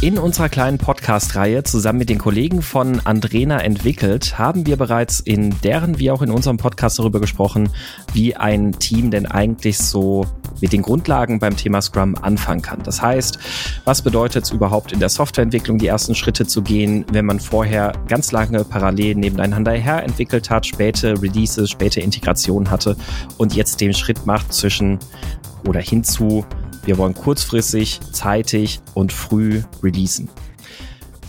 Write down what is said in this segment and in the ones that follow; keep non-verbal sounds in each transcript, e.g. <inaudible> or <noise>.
In unserer kleinen Podcast-Reihe zusammen mit den Kollegen von Andrena entwickelt, haben wir bereits in deren wie auch in unserem Podcast darüber gesprochen, wie ein Team denn eigentlich so mit den Grundlagen beim Thema Scrum anfangen kann. Das heißt, was bedeutet es überhaupt in der Softwareentwicklung die ersten Schritte zu gehen, wenn man vorher ganz lange parallel nebeneinander her entwickelt hat, späte Releases, späte Integration hatte und jetzt den Schritt macht zwischen oder hinzu wir wollen kurzfristig, zeitig und früh releasen.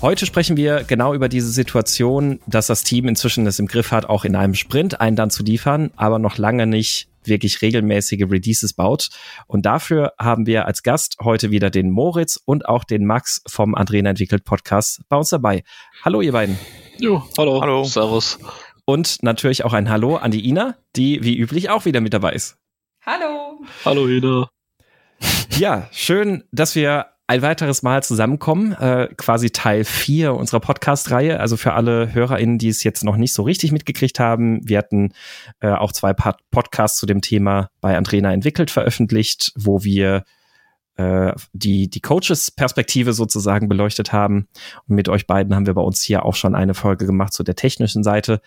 Heute sprechen wir genau über diese Situation, dass das Team inzwischen es im Griff hat, auch in einem Sprint einen dann zu liefern, aber noch lange nicht wirklich regelmäßige Releases baut. Und dafür haben wir als Gast heute wieder den Moritz und auch den Max vom Andrena entwickelt Podcast bei uns dabei. Hallo ihr beiden. Jo, hallo. Hallo. Servus. Und natürlich auch ein Hallo an die Ina, die wie üblich auch wieder mit dabei ist. Hallo. Hallo Ina. Ja, schön, dass wir ein weiteres Mal zusammenkommen, äh, quasi Teil 4 unserer Podcast-Reihe. Also für alle HörerInnen, die es jetzt noch nicht so richtig mitgekriegt haben, wir hatten äh, auch zwei Podcasts zu dem Thema bei Andrena entwickelt veröffentlicht, wo wir äh, die, die Coaches-Perspektive sozusagen beleuchtet haben. Und mit euch beiden haben wir bei uns hier auch schon eine Folge gemacht zu der technischen Seite.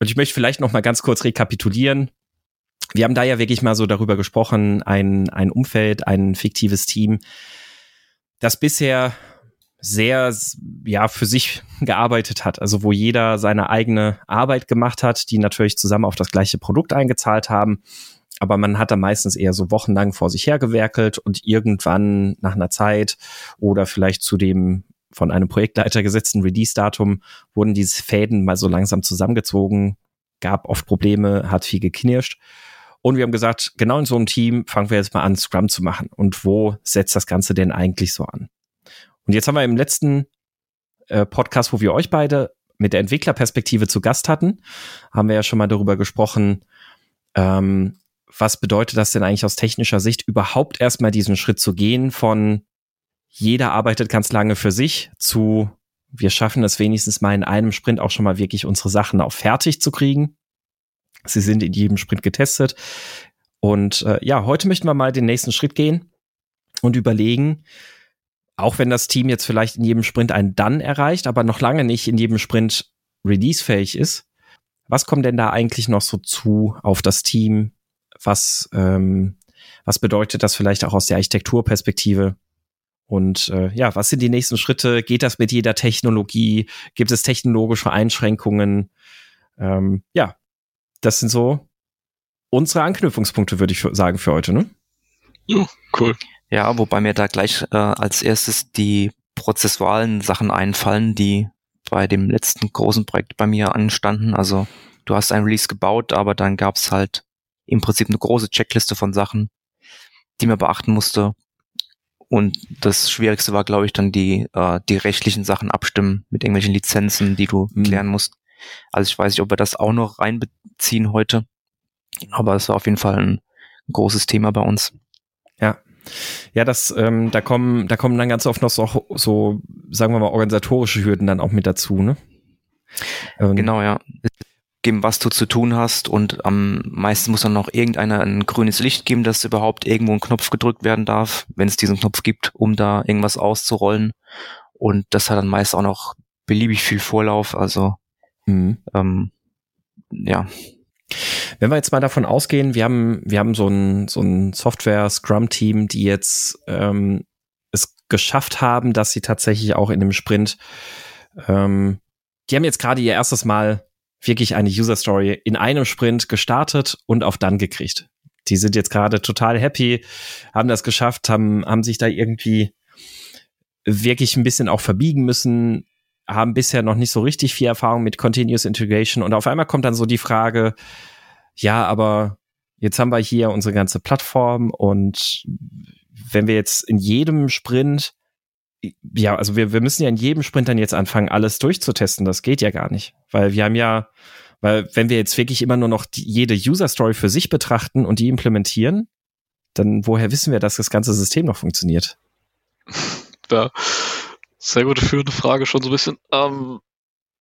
Und ich möchte vielleicht noch mal ganz kurz rekapitulieren, wir haben da ja wirklich mal so darüber gesprochen, ein, ein Umfeld, ein fiktives Team, das bisher sehr, ja, für sich gearbeitet hat. Also wo jeder seine eigene Arbeit gemacht hat, die natürlich zusammen auf das gleiche Produkt eingezahlt haben. Aber man hat da meistens eher so wochenlang vor sich hergewerkelt und irgendwann nach einer Zeit oder vielleicht zu dem von einem Projektleiter gesetzten Release-Datum wurden diese Fäden mal so langsam zusammengezogen, gab oft Probleme, hat viel geknirscht. Und wir haben gesagt, genau in so einem Team fangen wir jetzt mal an, Scrum zu machen. Und wo setzt das Ganze denn eigentlich so an? Und jetzt haben wir im letzten äh, Podcast, wo wir euch beide mit der Entwicklerperspektive zu Gast hatten, haben wir ja schon mal darüber gesprochen, ähm, was bedeutet das denn eigentlich aus technischer Sicht, überhaupt erstmal diesen Schritt zu gehen von jeder arbeitet ganz lange für sich zu wir schaffen es wenigstens mal in einem Sprint auch schon mal wirklich unsere Sachen auch fertig zu kriegen. Sie sind in jedem Sprint getestet. Und äh, ja, heute möchten wir mal den nächsten Schritt gehen und überlegen, auch wenn das Team jetzt vielleicht in jedem Sprint einen Dann erreicht, aber noch lange nicht in jedem Sprint releasefähig ist, was kommt denn da eigentlich noch so zu auf das Team? Was, ähm, was bedeutet das vielleicht auch aus der Architekturperspektive? Und äh, ja, was sind die nächsten Schritte? Geht das mit jeder Technologie? Gibt es technologische Einschränkungen? Ähm, ja, das sind so unsere Anknüpfungspunkte, würde ich sagen, für heute, ne? Ja, cool. Ja, wobei mir da gleich äh, als erstes die prozessualen Sachen einfallen, die bei dem letzten großen Projekt bei mir anstanden. Also du hast ein Release gebaut, aber dann gab es halt im Prinzip eine große Checkliste von Sachen, die man beachten musste. Und das Schwierigste war, glaube ich, dann die, äh, die rechtlichen Sachen abstimmen mit irgendwelchen Lizenzen, die du mhm. klären musst. Also ich weiß nicht, ob wir das auch noch reinbeziehen heute. Aber es war auf jeden Fall ein, großes Thema bei uns. Ja. Ja, das, ähm, da kommen, da kommen dann ganz oft noch so, so, sagen wir mal, organisatorische Hürden dann auch mit dazu, ne? Ähm, genau, ja. Geben, was du zu tun hast und am meisten muss dann noch irgendeiner ein grünes Licht geben, dass überhaupt irgendwo ein Knopf gedrückt werden darf, wenn es diesen Knopf gibt, um da irgendwas auszurollen. Und das hat dann meist auch noch beliebig viel Vorlauf, also Mhm. Ähm, ja. Wenn wir jetzt mal davon ausgehen, wir haben, wir haben so ein, so ein Software-Scrum-Team, die jetzt ähm, es geschafft haben, dass sie tatsächlich auch in dem Sprint, ähm, die haben jetzt gerade ihr erstes Mal wirklich eine User Story in einem Sprint gestartet und auf dann gekriegt. Die sind jetzt gerade total happy, haben das geschafft, haben, haben sich da irgendwie wirklich ein bisschen auch verbiegen müssen, haben bisher noch nicht so richtig viel Erfahrung mit Continuous Integration und auf einmal kommt dann so die Frage, ja, aber jetzt haben wir hier unsere ganze Plattform und wenn wir jetzt in jedem Sprint, ja, also wir, wir müssen ja in jedem Sprint dann jetzt anfangen, alles durchzutesten, das geht ja gar nicht, weil wir haben ja, weil wenn wir jetzt wirklich immer nur noch die, jede User Story für sich betrachten und die implementieren, dann woher wissen wir, dass das ganze System noch funktioniert? Ja, sehr gute führende Frage schon so ein bisschen. Ähm,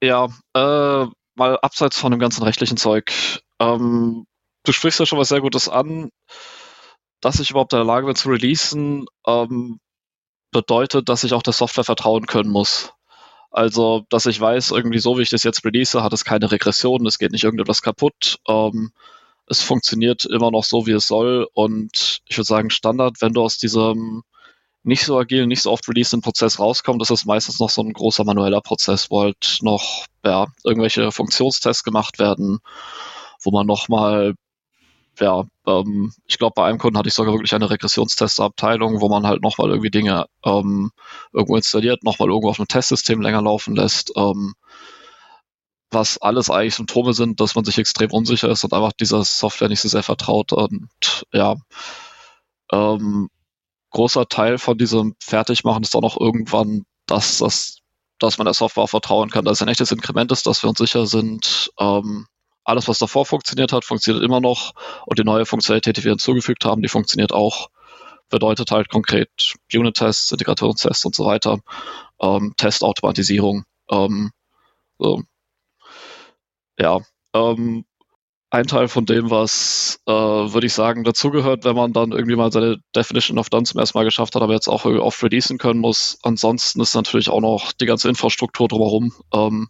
ja, äh, mal abseits von dem ganzen rechtlichen Zeug. Ähm, du sprichst ja schon was sehr Gutes an, dass ich überhaupt in der Lage bin zu releasen. Ähm, bedeutet, dass ich auch der Software vertrauen können muss. Also, dass ich weiß, irgendwie so wie ich das jetzt release, hat es keine Regression, es geht nicht irgendetwas kaputt. Ähm, es funktioniert immer noch so, wie es soll. Und ich würde sagen, Standard, wenn du aus diesem nicht so agilen, nicht so oft releaseden Prozess rauskommst, das ist meistens noch so ein großer manueller Prozess, wo halt noch ja, irgendwelche Funktionstests gemacht werden, wo man nochmal ja, ähm, ich glaube, bei einem Kunden hatte ich sogar wirklich eine Regressionstestabteilung, wo man halt nochmal irgendwie Dinge ähm, irgendwo installiert, nochmal irgendwo auf einem Testsystem länger laufen lässt, ähm, was alles eigentlich Symptome sind, dass man sich extrem unsicher ist und einfach dieser Software nicht so sehr vertraut. Und ja, ähm, großer Teil von diesem Fertigmachen ist auch irgendwann, dass, dass, dass man der Software vertrauen kann, dass es ein echtes Inkrement ist, dass wir uns sicher sind, ähm, alles, was davor funktioniert hat, funktioniert immer noch und die neue Funktionalität, die wir hinzugefügt haben, die funktioniert auch. Bedeutet halt konkret Unit-Tests, Integrationstests und so weiter, ähm, Testautomatisierung. Ähm, so. Ja, ähm, ein Teil von dem, was, äh, würde ich sagen, dazugehört, wenn man dann irgendwie mal seine Definition of Done zum ersten Mal geschafft hat, aber jetzt auch oft releasen können muss. Ansonsten ist natürlich auch noch die ganze Infrastruktur drumherum, ähm,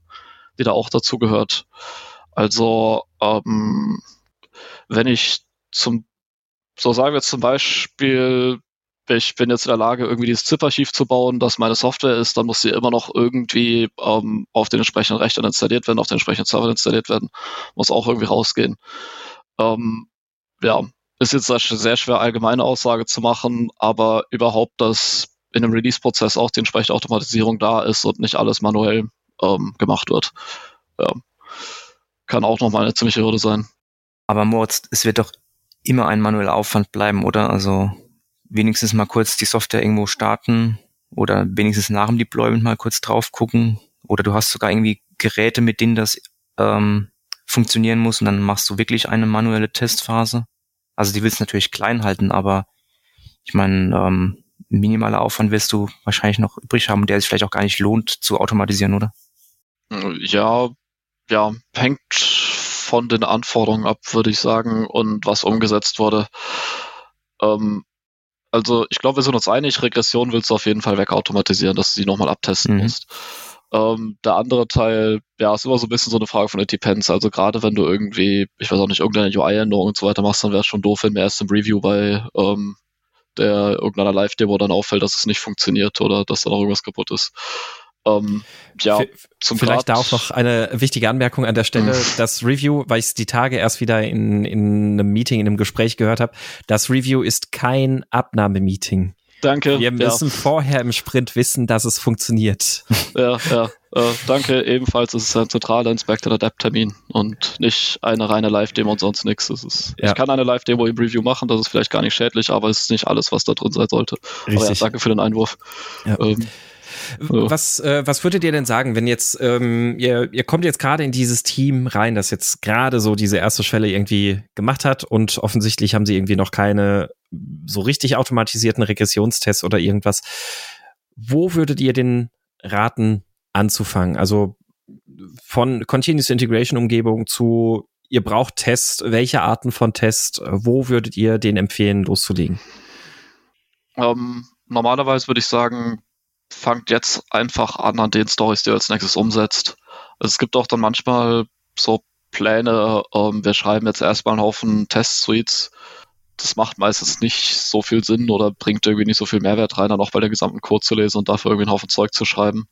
die da auch dazugehört. Also ähm, wenn ich zum, so sagen wir zum Beispiel, ich bin jetzt in der Lage, irgendwie dieses ZIP-Archiv zu bauen, das meine Software ist, dann muss sie immer noch irgendwie ähm, auf den entsprechenden Rechnern installiert werden, auf den entsprechenden Servern installiert werden, muss auch irgendwie rausgehen. Ähm, ja, ist jetzt eine sehr schwer allgemeine Aussage zu machen, aber überhaupt, dass in einem Release-Prozess auch die entsprechende Automatisierung da ist und nicht alles manuell ähm, gemacht wird. Ja kann auch nochmal eine ziemliche Hürde sein. Aber Moritz, es wird doch immer ein manueller Aufwand bleiben, oder? Also wenigstens mal kurz die Software irgendwo starten oder wenigstens nach dem Deployment mal kurz drauf gucken. Oder du hast sogar irgendwie Geräte, mit denen das ähm, funktionieren muss und dann machst du wirklich eine manuelle Testphase. Also die willst du natürlich klein halten, aber ich meine, ähm, minimaler Aufwand wirst du wahrscheinlich noch übrig haben, der sich vielleicht auch gar nicht lohnt zu automatisieren, oder? Ja, ja, hängt von den Anforderungen ab, würde ich sagen, und was umgesetzt wurde. Ähm, also ich glaube, wir sind uns einig, Regression willst du auf jeden Fall wegautomatisieren, dass du sie nochmal abtesten mhm. musst. Ähm, der andere Teil, ja, ist immer so ein bisschen so eine Frage von Depends. Also gerade wenn du irgendwie, ich weiß auch nicht, irgendeine UI-Änderung und so weiter machst, dann wäre es schon doof, wenn mir erst im Review bei ähm, der irgendeiner Live-Demo dann auffällt, dass es nicht funktioniert oder dass da noch irgendwas kaputt ist. Ähm, ja, zum Vielleicht Grad. da auch noch eine wichtige Anmerkung an der Stelle. Mhm. Das Review, weil ich es die Tage erst wieder in, in einem Meeting, in einem Gespräch gehört habe, das Review ist kein Abnahmemeeting. Danke. Wir müssen ja. vorher im Sprint wissen, dass es funktioniert. <laughs> Ja, ja. Äh, danke. Ebenfalls ist es ein zentraler Inspector Adapt-Termin und nicht eine reine Live-Demo und sonst nichts. Ja. Ich kann eine Live-Demo im Review machen, das ist vielleicht gar nicht schädlich, aber es ist nicht alles, was da drin sein sollte. Richtig. Aber ja, danke für den Einwurf. Ja. Ähm, was, äh, was würdet ihr denn sagen, wenn jetzt, ähm, ihr, ihr kommt jetzt gerade in dieses Team rein, das jetzt gerade so diese erste Schwelle irgendwie gemacht hat und offensichtlich haben sie irgendwie noch keine so richtig automatisierten Regressionstests oder irgendwas. Wo würdet ihr den raten, anzufangen? Also von Continuous Integration Umgebung zu ihr braucht Tests, welche Arten von Tests, wo würdet ihr den empfehlen, loszulegen? Ähm, normalerweise würde ich sagen, fangt jetzt einfach an an den Stories, die ihr als nächstes umsetzt. Also es gibt auch dann manchmal so Pläne, ähm, wir schreiben jetzt erstmal einen Haufen Test-Suites. Das macht meistens nicht so viel Sinn oder bringt irgendwie nicht so viel Mehrwert rein, dann auch bei der gesamten Code zu lesen und dafür irgendwie einen Haufen Zeug zu schreiben.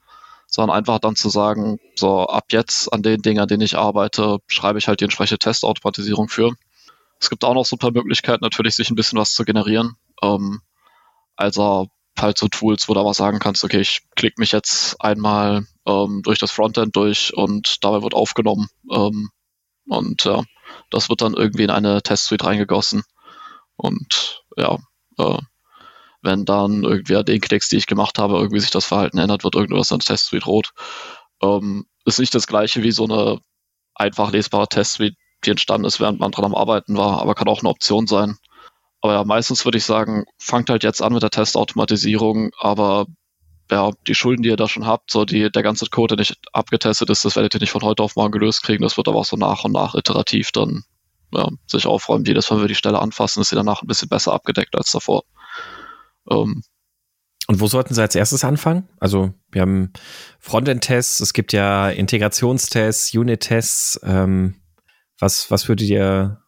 Sondern einfach dann zu sagen, so ab jetzt an den Dingen, an denen ich arbeite, schreibe ich halt die entsprechende Testautomatisierung für. Es gibt auch noch so ein paar Möglichkeiten, natürlich sich ein bisschen was zu generieren. Ähm, also halt so Tools, wo du aber sagen kannst, okay, ich klicke mich jetzt einmal ähm, durch das Frontend durch und dabei wird aufgenommen. Ähm, und ja, das wird dann irgendwie in eine Testsuite reingegossen. Und ja, äh, wenn dann irgendwie an den Klicks, die ich gemacht habe, irgendwie sich das Verhalten ändert, wird irgendwas an Testsuite rot. Ähm, ist nicht das gleiche wie so eine einfach lesbare Testsuite, die entstanden ist, während man dran am Arbeiten war, aber kann auch eine Option sein. Aber ja, meistens würde ich sagen, fangt halt jetzt an mit der Testautomatisierung, aber ja, die Schulden, die ihr da schon habt, so die, der ganze Code, der nicht abgetestet ist, das werdet ihr nicht von heute auf morgen gelöst kriegen. Das wird aber auch so nach und nach iterativ dann ja, sich aufräumen. Jedes Mal, wenn wir die Stelle anfassen, ist sie danach ein bisschen besser abgedeckt als davor. Ähm, Und wo sollten Sie als erstes anfangen? Also wir haben Frontend-Tests, es gibt ja Integrationstests, Unit-Tests. Ähm, was, was würdet ihr,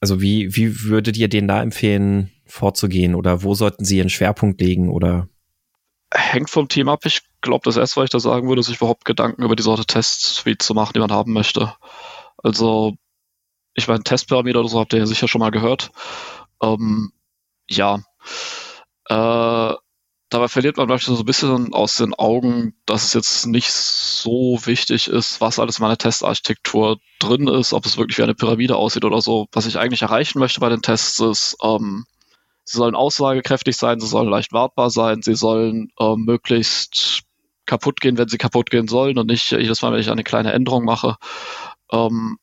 also wie, wie würdet ihr denen da empfehlen, vorzugehen? Oder wo sollten Sie Ihren Schwerpunkt legen? Oder hängt vom Team ab. Ich glaube, das erste, was ich da sagen würde, ist sich überhaupt Gedanken über die Sorte Test-Suite zu machen, die man haben möchte. Also, ich meine, Testpyramide oder so habt ihr ja sicher schon mal gehört. Ähm, ja. Äh, dabei verliert man vielleicht so ein bisschen aus den Augen, dass es jetzt nicht so wichtig ist, was alles in meiner Testarchitektur drin ist, ob es wirklich wie eine Pyramide aussieht oder so. Was ich eigentlich erreichen möchte bei den Tests ist, ähm, sie sollen aussagekräftig sein, sie sollen leicht wartbar sein, sie sollen äh, möglichst kaputt gehen, wenn sie kaputt gehen sollen und nicht jedes Mal, wenn ich eine kleine Änderung mache. Ähm,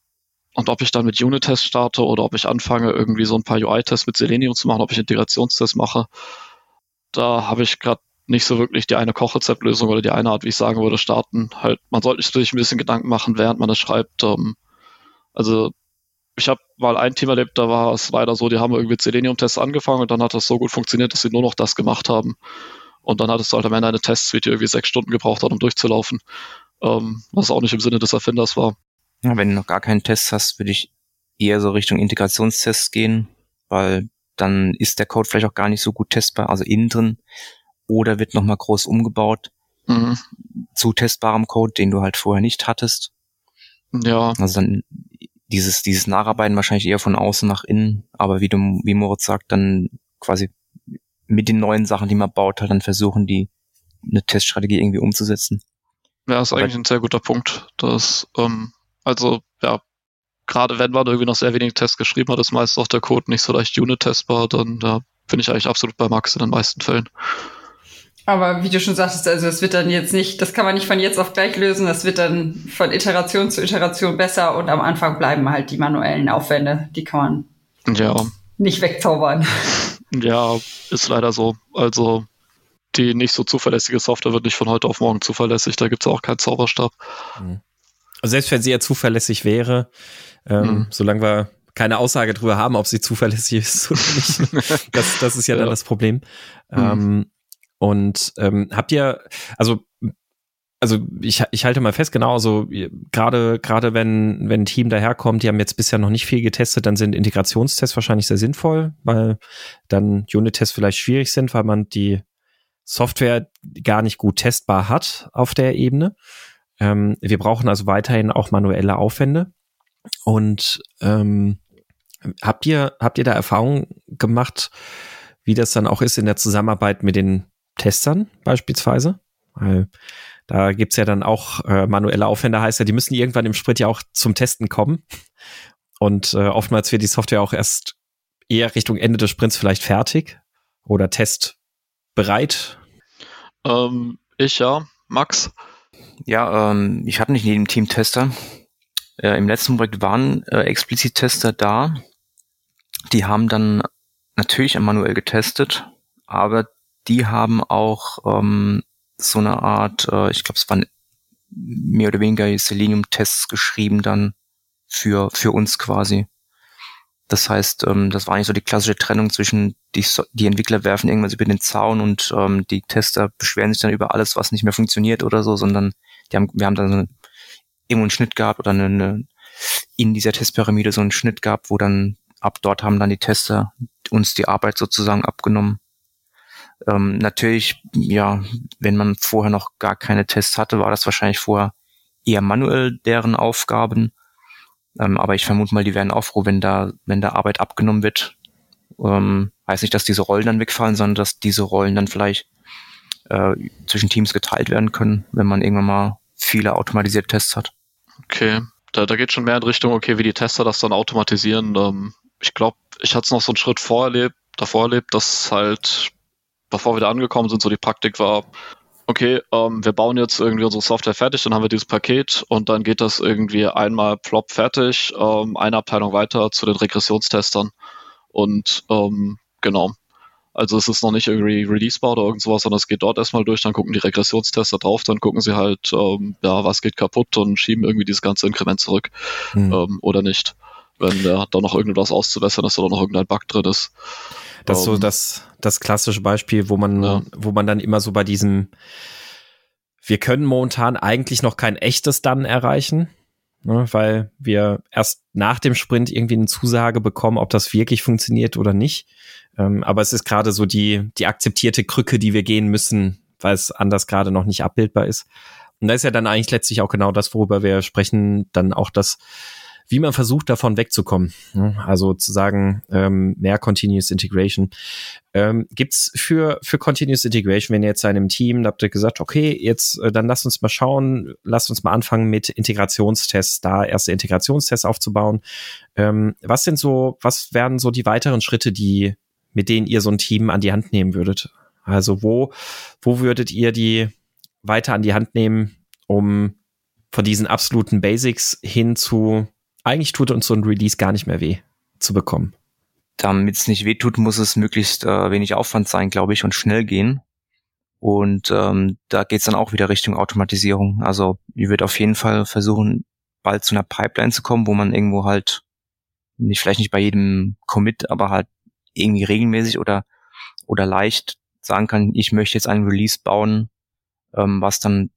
und ob ich dann mit Unit-Tests starte oder ob ich anfange, irgendwie so ein paar UI-Tests mit Selenium zu machen, ob ich Integrationstests mache, da habe ich gerade nicht so wirklich die eine Kochrezeptlösung oder die eine Art, wie ich sagen würde, starten. Halt, man sollte sich ein bisschen Gedanken machen, während man es schreibt. Ähm, also ich habe mal ein Team erlebt, da war es leider so, die haben irgendwie Selenium-Tests angefangen und dann hat das so gut funktioniert, dass sie nur noch das gemacht haben. Und dann hattest du halt am Ende eine Testsuite, die irgendwie sechs Stunden gebraucht hat, um durchzulaufen. Ähm, was auch nicht im Sinne des Erfinders war. Ja, wenn du noch gar keinen Test hast, würde ich eher so Richtung Integrationstests gehen, weil dann ist der Code vielleicht auch gar nicht so gut testbar, also innen drin, oder wird nochmal groß umgebaut mhm. zu testbarem Code, den du halt vorher nicht hattest. Ja. Also dann dieses, dieses Nacharbeiten wahrscheinlich eher von außen nach innen, aber wie du, wie Moritz sagt, dann quasi mit den neuen Sachen, die man baut, halt dann versuchen, die eine Teststrategie irgendwie umzusetzen. Ja, ist eigentlich aber, ein sehr guter Punkt. Das, ähm, also, ja, gerade wenn man irgendwie noch sehr wenige Tests geschrieben hat, ist meist auch der Code nicht so leicht unit-testbar, dann da bin ich eigentlich absolut bei Max in den meisten Fällen. Aber wie du schon sagtest, also es wird dann jetzt nicht, das kann man nicht von jetzt auf gleich lösen, das wird dann von Iteration zu Iteration besser und am Anfang bleiben halt die manuellen Aufwände, die kann man ja. nicht wegzaubern. Ja, ist leider so. Also die nicht so zuverlässige Software wird nicht von heute auf morgen zuverlässig, da gibt es auch keinen Zauberstab. Mhm. Also selbst wenn sie ja zuverlässig wäre, ähm, mhm. solange wir keine Aussage darüber haben, ob sie zuverlässig ist oder nicht, <laughs> das, das ist ja, ja. dann das Problem. Mhm. Ähm, und ähm, habt ihr, also also ich, ich halte mal fest, genau, also gerade gerade wenn wenn ein Team daherkommt, die haben jetzt bisher noch nicht viel getestet, dann sind Integrationstests wahrscheinlich sehr sinnvoll, weil dann Unit-Tests vielleicht schwierig sind, weil man die Software gar nicht gut testbar hat auf der Ebene. Ähm, wir brauchen also weiterhin auch manuelle Aufwände. Und ähm, habt ihr habt ihr da Erfahrungen gemacht, wie das dann auch ist in der Zusammenarbeit mit den Testern beispielsweise. Weil da gibt's ja dann auch äh, manuelle Aufwände, heißt ja, die müssen irgendwann im Sprint ja auch zum Testen kommen. Und äh, oftmals wird die Software auch erst eher Richtung Ende des Sprints vielleicht fertig oder testbereit. Ähm, ich ja, Max. Ja, ähm, ich hatte nicht in jedem Team Tester. Äh, Im letzten Projekt waren äh, explizit Tester da. Die haben dann natürlich manuell getestet, aber die haben auch ähm, so eine Art, äh, ich glaube, es waren mehr oder weniger Selenium-Tests geschrieben dann für, für uns quasi. Das heißt, ähm, das war nicht so die klassische Trennung zwischen die, die Entwickler werfen irgendwas über den Zaun und ähm, die Tester beschweren sich dann über alles, was nicht mehr funktioniert oder so, sondern die haben, wir haben dann so eine, irgendwo einen Schnitt gehabt oder eine, eine, in dieser Testpyramide so einen Schnitt gehabt, wo dann ab dort haben dann die Tester uns die Arbeit sozusagen abgenommen. Ähm, natürlich, ja, wenn man vorher noch gar keine Tests hatte, war das wahrscheinlich vorher eher manuell deren Aufgaben. Ähm, aber ich vermute mal, die werden auch froh, wenn da, wenn da Arbeit abgenommen wird. Ähm, heißt nicht, dass diese Rollen dann wegfallen, sondern dass diese Rollen dann vielleicht äh, zwischen Teams geteilt werden können, wenn man irgendwann mal viele automatisierte Tests hat. Okay, da, da geht schon mehr in Richtung, okay, wie die Tester das dann automatisieren. Ähm, ich glaube, ich hatte es noch so einen Schritt vorerlebt, davor erlebt, dass halt bevor wir da angekommen sind, so die Praktik war, okay, ähm, wir bauen jetzt irgendwie unsere Software fertig, dann haben wir dieses Paket und dann geht das irgendwie einmal plop fertig, ähm, eine Abteilung weiter zu den Regressionstestern. Und ähm, genau. Also es ist noch nicht irgendwie releasebar oder irgend sowas, sondern es geht dort erstmal durch, dann gucken die Regressionstester drauf, dann gucken sie halt, ähm, ja, was geht kaputt und schieben irgendwie dieses ganze Inkrement zurück mhm. ähm, oder nicht. wenn da noch irgendwas auszubessern ist oder noch irgendein Bug drin ist. Das ist so ähm, das, das klassische Beispiel, wo man, ja. wo man dann immer so bei diesem, wir können momentan eigentlich noch kein echtes dann erreichen, ne, weil wir erst nach dem Sprint irgendwie eine Zusage bekommen, ob das wirklich funktioniert oder nicht. Ähm, aber es ist gerade so die, die akzeptierte Krücke, die wir gehen müssen, weil es anders gerade noch nicht abbildbar ist. Und da ist ja dann eigentlich letztlich auch genau das, worüber wir sprechen, dann auch das, wie man versucht, davon wegzukommen. Also zu sagen, ähm, mehr Continuous Integration. Ähm, gibt's für, für Continuous Integration, wenn ihr jetzt einem Team, da habt ihr gesagt, okay, jetzt, äh, dann lasst uns mal schauen, lasst uns mal anfangen mit Integrationstests, da erste Integrationstests aufzubauen. Ähm, was sind so, was wären so die weiteren Schritte, die, mit denen ihr so ein Team an die Hand nehmen würdet? Also wo, wo würdet ihr die weiter an die Hand nehmen, um von diesen absoluten Basics hin zu, eigentlich tut uns so ein Release gar nicht mehr weh zu bekommen? Damit es nicht weh tut, muss es möglichst äh, wenig Aufwand sein, glaube ich, und schnell gehen. Und ähm, da geht's dann auch wieder Richtung Automatisierung. Also ich würde auf jeden Fall versuchen, bald zu einer Pipeline zu kommen, wo man irgendwo halt nicht vielleicht nicht bei jedem Commit, aber halt irgendwie regelmäßig oder oder leicht sagen kann, ich möchte jetzt einen Release bauen, ähm, was dann,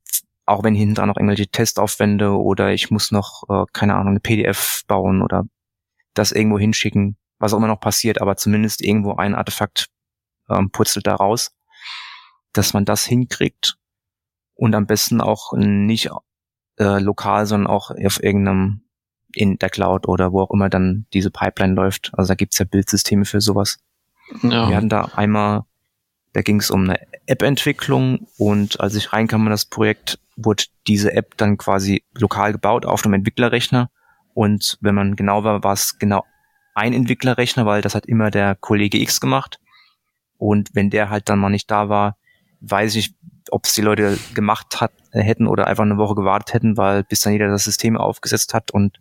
auch wenn hinten dran noch irgendwelche Testaufwände oder ich muss noch, äh, keine Ahnung, eine PDF bauen oder das irgendwo hinschicken, was auch immer noch passiert, aber zumindest irgendwo ein Artefakt ähm, putzelt da raus, dass man das hinkriegt und am besten auch nicht äh, lokal, sondern auch auf irgendeinem in der Cloud oder wo auch immer dann diese Pipeline läuft. Also da gibt's ja Bildsysteme für sowas. Ja. Wir hatten da einmal da ging es um eine App-Entwicklung und als ich reinkam in das Projekt, wurde diese App dann quasi lokal gebaut auf einem Entwicklerrechner. Und wenn man genau war, war es genau ein Entwicklerrechner, weil das hat immer der Kollege X gemacht. Und wenn der halt dann mal nicht da war, weiß ich, ob es die Leute gemacht hat, hätten oder einfach eine Woche gewartet hätten, weil bis dann jeder das System aufgesetzt hat. Und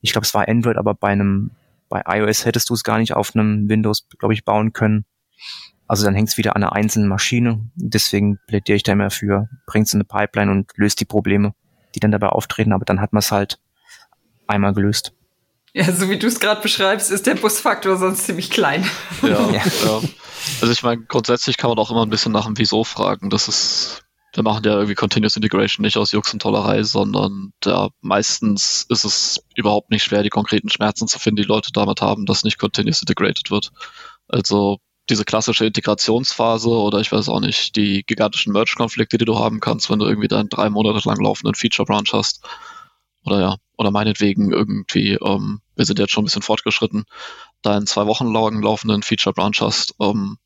ich glaube, es war Android, aber bei einem, bei iOS hättest du es gar nicht auf einem Windows, glaube ich, bauen können. Also dann hängt es wieder an einer einzelnen Maschine. Deswegen plädiere ich da immer für, bringt es in eine Pipeline und löst die Probleme, die dann dabei auftreten. Aber dann hat man es halt einmal gelöst. Ja, so wie du es gerade beschreibst, ist der Busfaktor sonst ziemlich klein. Ja, <laughs> ja. ja. Also ich meine, grundsätzlich kann man auch immer ein bisschen nach dem Wieso fragen. Das ist, wir machen ja irgendwie Continuous Integration nicht aus Jux und Tollerei, sondern ja, meistens ist es überhaupt nicht schwer, die konkreten Schmerzen zu finden, die Leute damit haben, dass nicht Continuous Integrated wird. Also diese klassische Integrationsphase oder ich weiß auch nicht, die gigantischen Merge-Konflikte, die du haben kannst, wenn du irgendwie deinen drei Monate lang laufenden Feature-Branch hast. Oder ja, oder meinetwegen irgendwie, ähm, wir sind jetzt schon ein bisschen fortgeschritten, deinen zwei Wochen lang laufenden Feature-Branch hast. Ähm,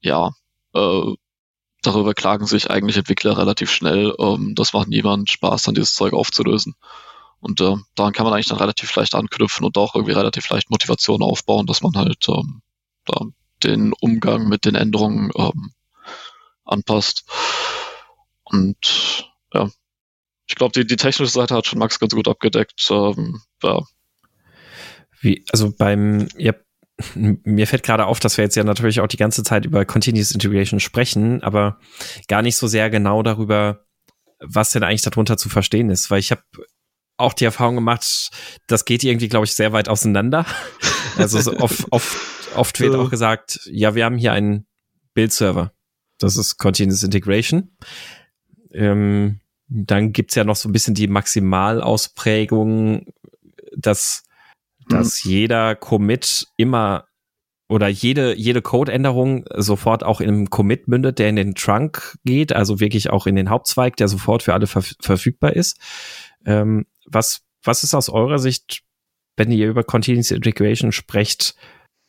ja, äh, darüber klagen sich eigentlich Entwickler relativ schnell. Ähm, das macht niemand Spaß, dann dieses Zeug aufzulösen. Und äh, daran kann man eigentlich dann relativ leicht anknüpfen und auch irgendwie relativ leicht Motivation aufbauen, dass man halt ähm, da den Umgang mit den Änderungen ähm, anpasst. Und ja, ich glaube, die, die technische Seite hat schon Max ganz gut abgedeckt. Ähm, ja. Wie, also beim, ja, mir fällt gerade auf, dass wir jetzt ja natürlich auch die ganze Zeit über Continuous Integration sprechen, aber gar nicht so sehr genau darüber, was denn eigentlich darunter zu verstehen ist, weil ich habe auch die Erfahrung gemacht, das geht irgendwie, glaube ich, sehr weit auseinander. <laughs> Also so oft, oft, oft wird auch gesagt, ja, wir haben hier einen Build-Server. Das ist Continuous Integration. Ähm, dann gibt's ja noch so ein bisschen die Maximalausprägung, dass, mhm. dass jeder Commit immer oder jede, jede Codeänderung sofort auch in einem Commit mündet, der in den Trunk geht, also wirklich auch in den Hauptzweig, der sofort für alle ver verfügbar ist. Ähm, was, was ist aus eurer Sicht, wenn ihr über Continuous Integration sprecht,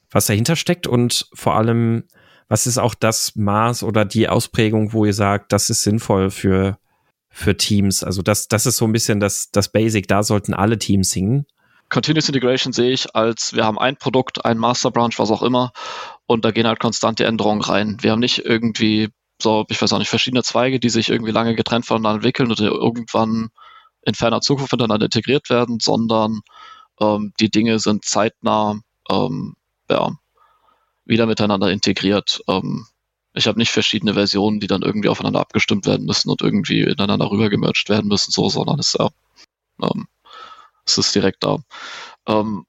was dahinter steckt und vor allem, was ist auch das Maß oder die Ausprägung, wo ihr sagt, das ist sinnvoll für, für Teams? Also das, das ist so ein bisschen das, das Basic, da sollten alle Teams hingen. Continuous Integration sehe ich als, wir haben ein Produkt, ein Master Branch, was auch immer, und da gehen halt konstante Änderungen rein. Wir haben nicht irgendwie so, ich weiß auch nicht, verschiedene Zweige, die sich irgendwie lange getrennt voneinander entwickeln und irgendwann in ferner Zukunft miteinander integriert werden, sondern ähm, die Dinge sind zeitnah ähm, ja, wieder miteinander integriert. Ähm, ich habe nicht verschiedene Versionen, die dann irgendwie aufeinander abgestimmt werden müssen und irgendwie ineinander rübergemerged werden müssen, so, sondern es, ja, ähm, Praxis direkt da. Ähm,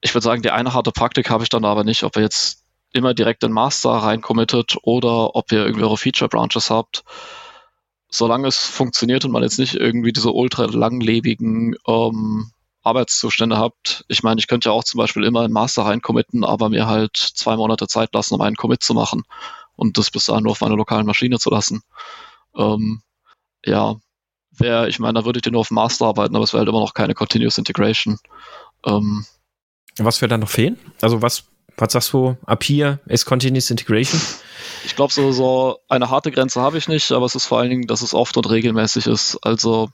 ich würde sagen, die eine harte Praktik habe ich dann aber nicht, ob ihr jetzt immer direkt in Master reincommittet oder ob ihr irgendwie eure Feature Branches habt. Solange es funktioniert und man jetzt nicht irgendwie diese ultra langlebigen ähm, Arbeitszustände habt. Ich meine, ich könnte ja auch zum Beispiel immer in Master reincommitten, aber mir halt zwei Monate Zeit lassen, um einen Commit zu machen und das bis dahin nur auf meiner lokalen Maschine zu lassen. Ähm, ja, wäre, ich meine, da würdet ihr nur auf Master arbeiten, aber es wäre halt immer noch keine Continuous Integration. Ähm, was wird da noch fehlen? Also was, was sagst du, ab hier ist Continuous Integration? Ich glaube, so, so eine harte Grenze habe ich nicht, aber es ist vor allen Dingen, dass es oft und regelmäßig ist. Also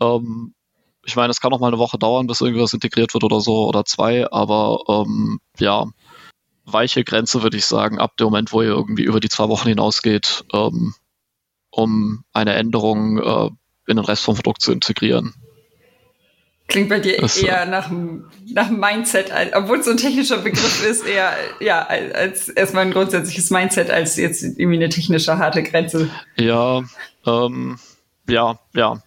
ähm, ich meine, es kann auch mal eine Woche dauern, bis irgendwas integriert wird oder so oder zwei, aber ähm, ja, weiche Grenze würde ich sagen, ab dem Moment, wo ihr irgendwie über die zwei Wochen hinausgeht, ähm, um eine Änderung äh, in den Rest vom Produkt zu integrieren. Klingt bei dir das, eher nach, nach Mindset, obwohl es so ein technischer Begriff ist, eher ja, als erstmal ein grundsätzliches Mindset als jetzt irgendwie eine technische harte Grenze. Ja, ähm, ja, ja.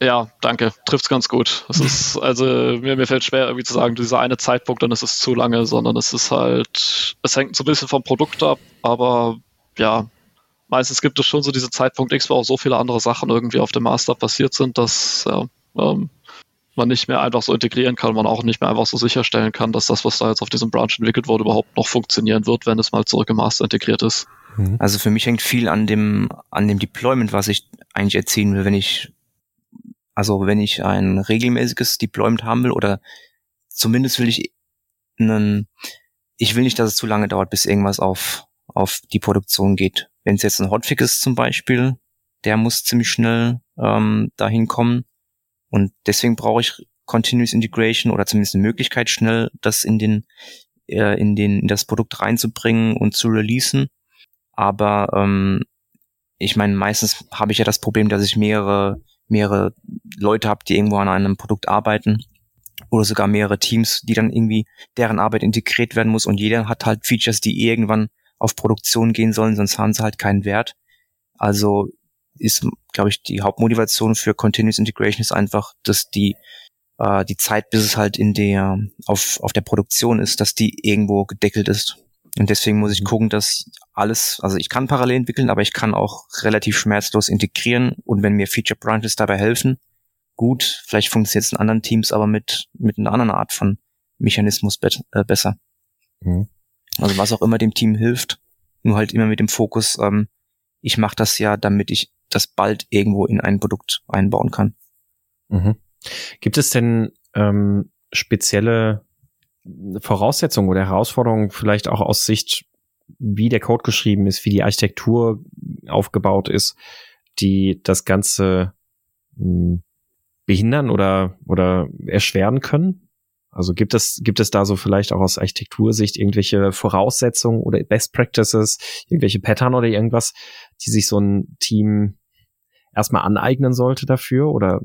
Ja, danke. Trifft's ganz gut. Es <laughs> ist, also, mir, mir fällt schwer, irgendwie zu sagen, dieser eine Zeitpunkt, dann ist es zu lange, sondern es ist halt, es hängt so ein bisschen vom Produkt ab, aber ja, meistens gibt es schon so diese Zeitpunkt X, wo auch so viele andere Sachen irgendwie auf dem Master passiert sind, dass ja, ähm, man nicht mehr einfach so integrieren kann, man auch nicht mehr einfach so sicherstellen kann, dass das, was da jetzt auf diesem Branch entwickelt wurde, überhaupt noch funktionieren wird, wenn es mal zurück im Master integriert ist. Mhm. Also für mich hängt viel an dem, an dem Deployment, was ich eigentlich erzielen will, wenn ich also wenn ich ein regelmäßiges Deployment haben will oder zumindest will ich einen, ich will nicht, dass es zu lange dauert, bis irgendwas auf, auf die Produktion geht. Wenn es jetzt ein Hotfix ist zum Beispiel, der muss ziemlich schnell ähm, dahin kommen. Und deswegen brauche ich Continuous Integration oder zumindest eine Möglichkeit, schnell das in den, äh, in den, in das Produkt reinzubringen und zu releasen. Aber ähm, ich meine, meistens habe ich ja das Problem, dass ich mehrere mehrere Leute habe, die irgendwo an einem Produkt arbeiten oder sogar mehrere Teams, die dann irgendwie deren Arbeit integriert werden muss und jeder hat halt Features, die irgendwann auf Produktion gehen sollen, sonst haben sie halt keinen Wert. Also ist, glaube ich, die Hauptmotivation für Continuous Integration ist einfach, dass die äh, die Zeit, bis es halt in der auf auf der Produktion ist, dass die irgendwo gedeckelt ist. Und deswegen muss ich mhm. gucken, dass alles, also ich kann parallel entwickeln, aber ich kann auch relativ schmerzlos integrieren. Und wenn mir Feature Branches dabei helfen, gut, vielleicht funktioniert es in anderen Teams, aber mit, mit einer anderen Art von Mechanismus be äh, besser. Mhm. Also was auch immer dem Team hilft, nur halt immer mit dem Fokus, ähm, ich mache das ja, damit ich das bald irgendwo in ein Produkt einbauen kann. Mhm. Gibt es denn ähm, spezielle Voraussetzungen oder Herausforderungen vielleicht auch aus Sicht, wie der Code geschrieben ist, wie die Architektur aufgebaut ist, die das Ganze hm, behindern oder, oder erschweren können? Also gibt es, gibt es da so vielleicht auch aus Architektursicht irgendwelche Voraussetzungen oder Best Practices, irgendwelche Pattern oder irgendwas, die sich so ein Team erstmal aneignen sollte dafür oder?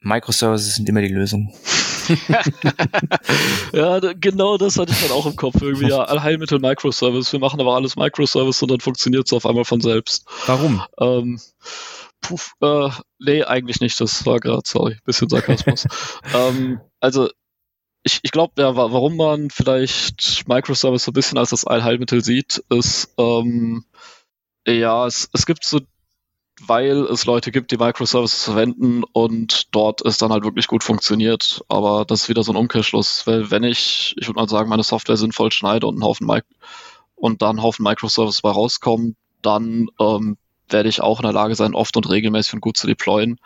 Microservices sind immer die Lösung. <laughs> ja, genau das hatte ich dann auch im Kopf. Irgendwie, ja, Allheilmittel Microservice. Wir machen aber alles Microservice und dann funktioniert es auf einmal von selbst. Warum? Ähm, puh, äh, nee, eigentlich nicht. Das war gerade, sorry, bisschen Sarkasmus. <laughs> ähm, also, ich, ich glaube, ja, warum man vielleicht Microservice so ein bisschen als das Allheilmittel sieht, ist, ähm, ja, es, es gibt so weil es Leute gibt, die Microservices verwenden und dort es dann halt wirklich gut funktioniert. Aber das ist wieder so ein Umkehrschluss, weil wenn ich, ich würde mal sagen, meine Software sinnvoll schneide und einen Haufen und dann einen Haufen Microservices bei rauskommen, dann ähm, werde ich auch in der Lage sein, oft und regelmäßig und gut zu deployen.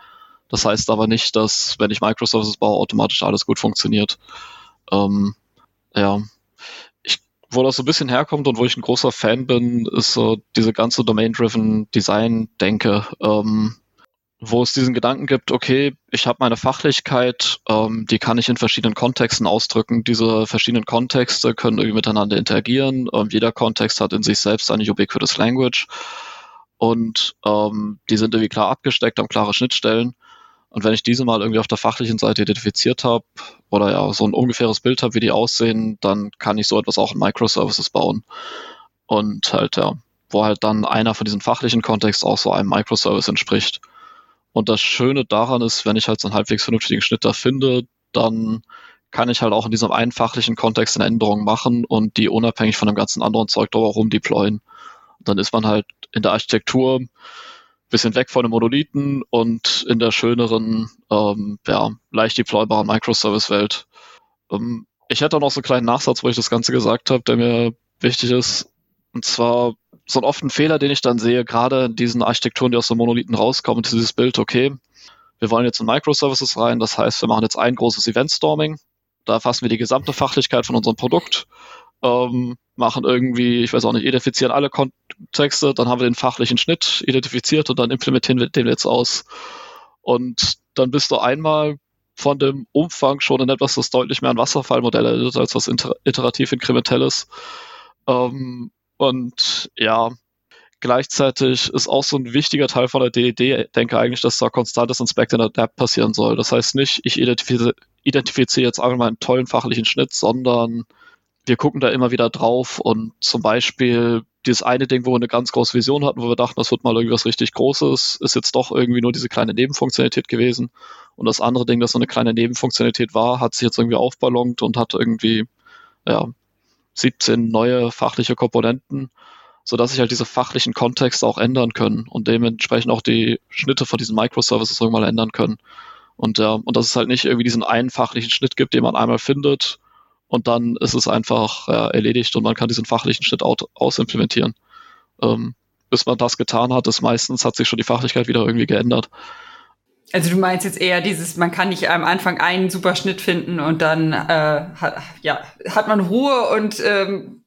Das heißt aber nicht, dass, wenn ich Microservices baue, automatisch alles gut funktioniert. Ähm, ja, wo das so ein bisschen herkommt und wo ich ein großer Fan bin, ist so diese ganze Domain-Driven Design-Denke, ähm, wo es diesen Gedanken gibt, okay, ich habe meine Fachlichkeit, ähm, die kann ich in verschiedenen Kontexten ausdrücken. Diese verschiedenen Kontexte können irgendwie miteinander interagieren. Ähm, jeder Kontext hat in sich selbst eine ubiquitous Language und ähm, die sind irgendwie klar abgesteckt, haben klare Schnittstellen. Und wenn ich diese mal irgendwie auf der fachlichen Seite identifiziert habe oder ja so ein ungefähres Bild habe, wie die aussehen, dann kann ich so etwas auch in Microservices bauen. Und halt, ja, wo halt dann einer von diesen fachlichen Kontext auch so einem Microservice entspricht. Und das Schöne daran ist, wenn ich halt so einen halbwegs vernünftigen Schnitt da finde, dann kann ich halt auch in diesem einfachlichen Kontext eine Änderung machen und die unabhängig von dem ganzen anderen Zeug drumherum deployen. Dann ist man halt in der Architektur bisschen weg von den Monolithen und in der schöneren, ähm, ja, leicht deploybaren Microservice-Welt. Ähm, ich hätte auch noch so einen kleinen Nachsatz, wo ich das Ganze gesagt habe, der mir wichtig ist. Und zwar so ein oft ein Fehler, den ich dann sehe, gerade in diesen Architekturen, die aus den Monolithen rauskommen, ist dieses Bild, okay, wir wollen jetzt in Microservices rein, das heißt, wir machen jetzt ein großes Event-Storming, da erfassen wir die gesamte Fachlichkeit von unserem Produkt, ähm, machen irgendwie, ich weiß auch nicht, identifizieren alle Kontexte, dann haben wir den fachlichen Schnitt identifiziert und dann implementieren wir den jetzt aus. Und dann bist du einmal von dem Umfang schon in etwas, das deutlich mehr an Wasserfallmodell erinnert, als was iterativ inkrementelles. Ähm, und ja, gleichzeitig ist auch so ein wichtiger Teil von der DED, denke eigentlich, dass da konstantes Inspect and Adapt passieren soll. Das heißt nicht, ich identifiziere, identifiziere jetzt einmal einen tollen fachlichen Schnitt, sondern wir gucken da immer wieder drauf und zum Beispiel dieses eine Ding, wo wir eine ganz große Vision hatten, wo wir dachten, das wird mal irgendwas richtig Großes, ist jetzt doch irgendwie nur diese kleine Nebenfunktionalität gewesen. Und das andere Ding, das so eine kleine Nebenfunktionalität war, hat sich jetzt irgendwie aufballongt und hat irgendwie, ja, 17 neue fachliche Komponenten, sodass sich halt diese fachlichen Kontexte auch ändern können und dementsprechend auch die Schnitte von diesen Microservices irgendwann ändern können. Und ja, und dass es halt nicht irgendwie diesen einen fachlichen Schnitt gibt, den man einmal findet und dann ist es einfach ja, erledigt und man kann diesen fachlichen Schnitt ausimplementieren. Ähm, bis man das getan hat, ist meistens hat sich schon die Fachlichkeit wieder irgendwie geändert. Also du meinst jetzt eher dieses, man kann nicht am Anfang einen super Schnitt finden und dann äh, hat, ja, hat man Ruhe und ähm,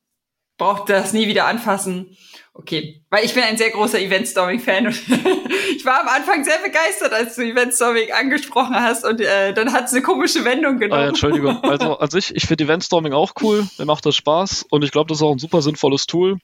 braucht das nie wieder anfassen. Okay, weil ich bin ein sehr großer Event-Storming-Fan und <laughs> ich war am Anfang sehr begeistert, als du Event-Storming angesprochen hast und äh, dann hat es eine komische Wendung genommen. Äh, Entschuldigung, <laughs> also an sich, ich finde Event-Storming auch cool, mir macht das Spaß und ich glaube, das ist auch ein super sinnvolles Tool.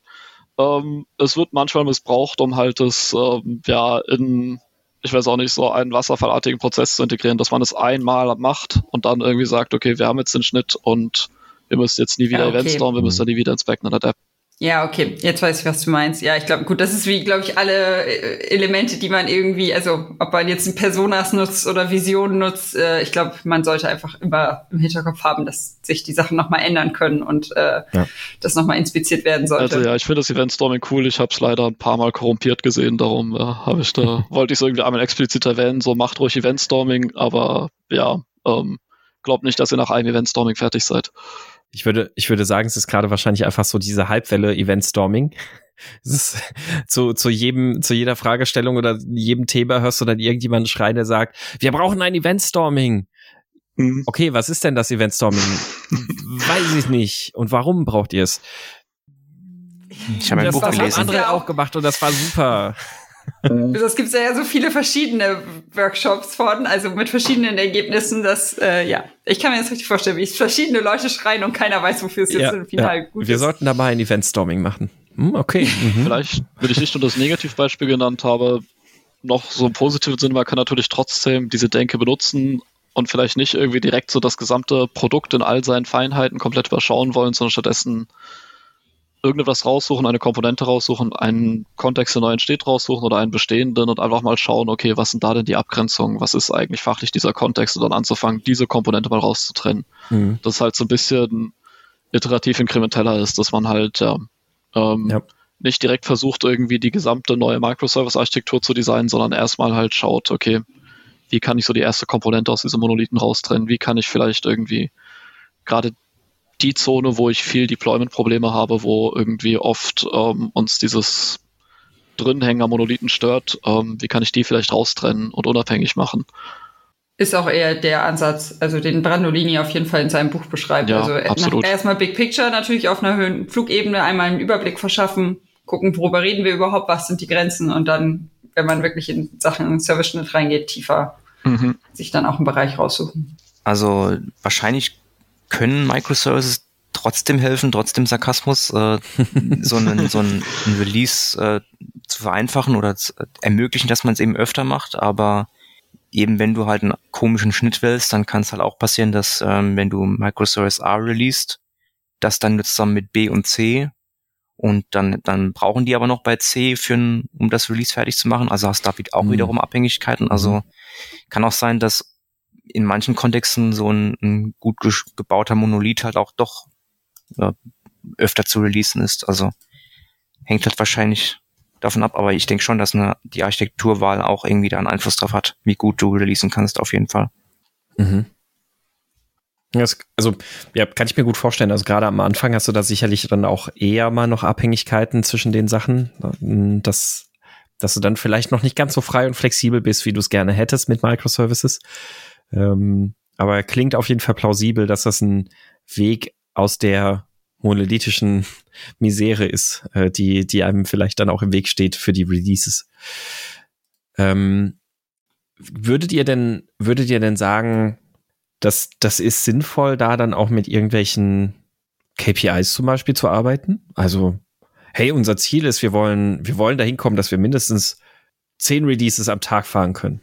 Ähm, es wird manchmal missbraucht, um halt das, ähm, ja, in, ich weiß auch nicht, so einen wasserfallartigen Prozess zu integrieren, dass man es einmal macht und dann irgendwie sagt, okay, wir haben jetzt den Schnitt und wir müssen jetzt nie wieder ja, okay. Event stormen, wir müssen dann nie wieder ins Backend Adapt. Ja, okay, jetzt weiß ich, was du meinst. Ja, ich glaube, gut, das ist wie, glaube ich, alle äh, Elemente, die man irgendwie, also ob man jetzt ein Personas nutzt oder Visionen nutzt, äh, ich glaube, man sollte einfach immer im Hinterkopf haben, dass sich die Sachen nochmal ändern können und äh, ja. das nochmal inspiziert werden sollte. Also ja, ich finde das Event Storming cool. Ich habe es leider ein paar Mal korrumpiert gesehen, darum äh, habe ich da, <laughs> wollte ich es irgendwie einmal explizit erwähnen, so macht ruhig Event Storming, aber ja, ähm, glaubt nicht, dass ihr nach einem Event Storming fertig seid. Ich würde, ich würde sagen, es ist gerade wahrscheinlich einfach so diese Halbwelle Event-Storming. <laughs> Es ist zu, zu jedem, zu jeder Fragestellung oder jedem Thema hörst du dann irgendjemanden schreien, der sagt, wir brauchen ein Event-Storming. Mhm. Okay, was ist denn das Event-Storming? Weiß ich nicht. Und warum braucht ihr es? Ich habe ein Buch gelesen. Das haben andere auch gemacht und das war super. Es gibt ja so viele verschiedene Workshops von, also mit verschiedenen Ergebnissen, dass, äh, ja, ich kann mir das richtig vorstellen, wie verschiedene Leute schreien und keiner weiß, wofür es jetzt ja, im Final ja. gut Wir ist. Wir sollten da mal ein Event-Storming machen. Hm, okay. Mhm. Vielleicht, wenn ich nicht nur das Negativbeispiel genannt habe, noch so im positiven Sinne, man kann natürlich trotzdem diese Denke benutzen und vielleicht nicht irgendwie direkt so das gesamte Produkt in all seinen Feinheiten komplett überschauen wollen, sondern stattdessen irgendetwas raussuchen, eine Komponente raussuchen, einen Kontext, der neu entsteht, raussuchen oder einen bestehenden und einfach mal schauen, okay, was sind da denn die Abgrenzungen? Was ist eigentlich fachlich dieser Kontext und dann anzufangen, diese Komponente mal rauszutrennen. Mhm. Das halt so ein bisschen iterativ inkrementeller ist, dass man halt ja, ähm, ja. nicht direkt versucht, irgendwie die gesamte neue Microservice-Architektur zu designen, sondern erstmal halt schaut, okay, wie kann ich so die erste Komponente aus diesem Monolithen raustrennen? Wie kann ich vielleicht irgendwie gerade die Zone, wo ich viel Deployment-Probleme habe, wo irgendwie oft ähm, uns dieses Drinhänger-Monolithen stört. Ähm, wie kann ich die vielleicht raustrennen und unabhängig machen? Ist auch eher der Ansatz, also den Brandolini auf jeden Fall in seinem Buch beschreibt. Ja, also absolut. erstmal Big Picture natürlich auf einer Höhen Flugebene einmal einen Überblick verschaffen, gucken, worüber reden wir überhaupt, was sind die Grenzen und dann, wenn man wirklich in Sachen Service-Schnitt reingeht, tiefer mhm. sich dann auch einen Bereich raussuchen. Also wahrscheinlich können Microservices trotzdem helfen, trotzdem Sarkasmus, äh, so, einen, so ein, ein Release äh, zu vereinfachen oder zu, äh, ermöglichen, dass man es eben öfter macht, aber eben wenn du halt einen komischen Schnitt willst, dann kann es halt auch passieren, dass ähm, wenn du Microservice A released, das dann zusammen mit B und C und dann, dann brauchen die aber noch bei C für ein, um das Release fertig zu machen. Also hast du da auch mhm. wiederum Abhängigkeiten. Also mhm. kann auch sein, dass in manchen Kontexten so ein, ein gut gebauter Monolith halt auch doch ja, öfter zu releasen ist. Also hängt halt wahrscheinlich davon ab, aber ich denke schon, dass eine, die Architekturwahl auch irgendwie da einen Einfluss drauf hat, wie gut du releasen kannst, auf jeden Fall. Mhm. Das, also, ja, kann ich mir gut vorstellen. Also gerade am Anfang hast du da sicherlich dann auch eher mal noch Abhängigkeiten zwischen den Sachen, dass, dass du dann vielleicht noch nicht ganz so frei und flexibel bist, wie du es gerne hättest mit Microservices. Ähm, aber klingt auf jeden Fall plausibel, dass das ein Weg aus der monolithischen <laughs> Misere ist, äh, die, die einem vielleicht dann auch im Weg steht für die Releases. Ähm, würdet ihr denn, würdet ihr denn sagen, dass das ist sinnvoll, da dann auch mit irgendwelchen KPIs zum Beispiel zu arbeiten? Also, hey, unser Ziel ist, wir wollen, wir wollen dahin kommen, dass wir mindestens zehn Releases am Tag fahren können.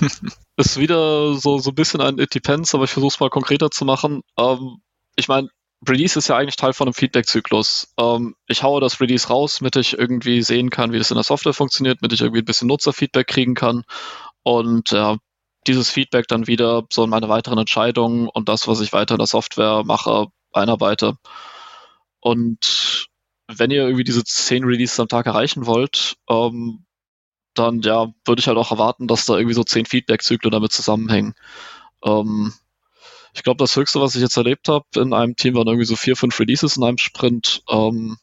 <laughs> ist wieder so, so ein bisschen ein It Depends, aber ich versuche es mal konkreter zu machen. Ähm, ich meine, Release ist ja eigentlich Teil von einem Feedback-Zyklus. Ähm, ich haue das Release raus, damit ich irgendwie sehen kann, wie das in der Software funktioniert, damit ich irgendwie ein bisschen Nutzerfeedback kriegen kann und ja, dieses Feedback dann wieder so in meine weiteren Entscheidungen und das, was ich weiter in der Software mache, einarbeite. Und wenn ihr irgendwie diese zehn Releases am Tag erreichen wollt, ähm, dann ja, würde ich halt auch erwarten, dass da irgendwie so zehn Feedback-Zyklen damit zusammenhängen. Ähm, ich glaube, das Höchste, was ich jetzt erlebt habe in einem Team, waren irgendwie so vier, fünf Releases in einem Sprint. Ähm,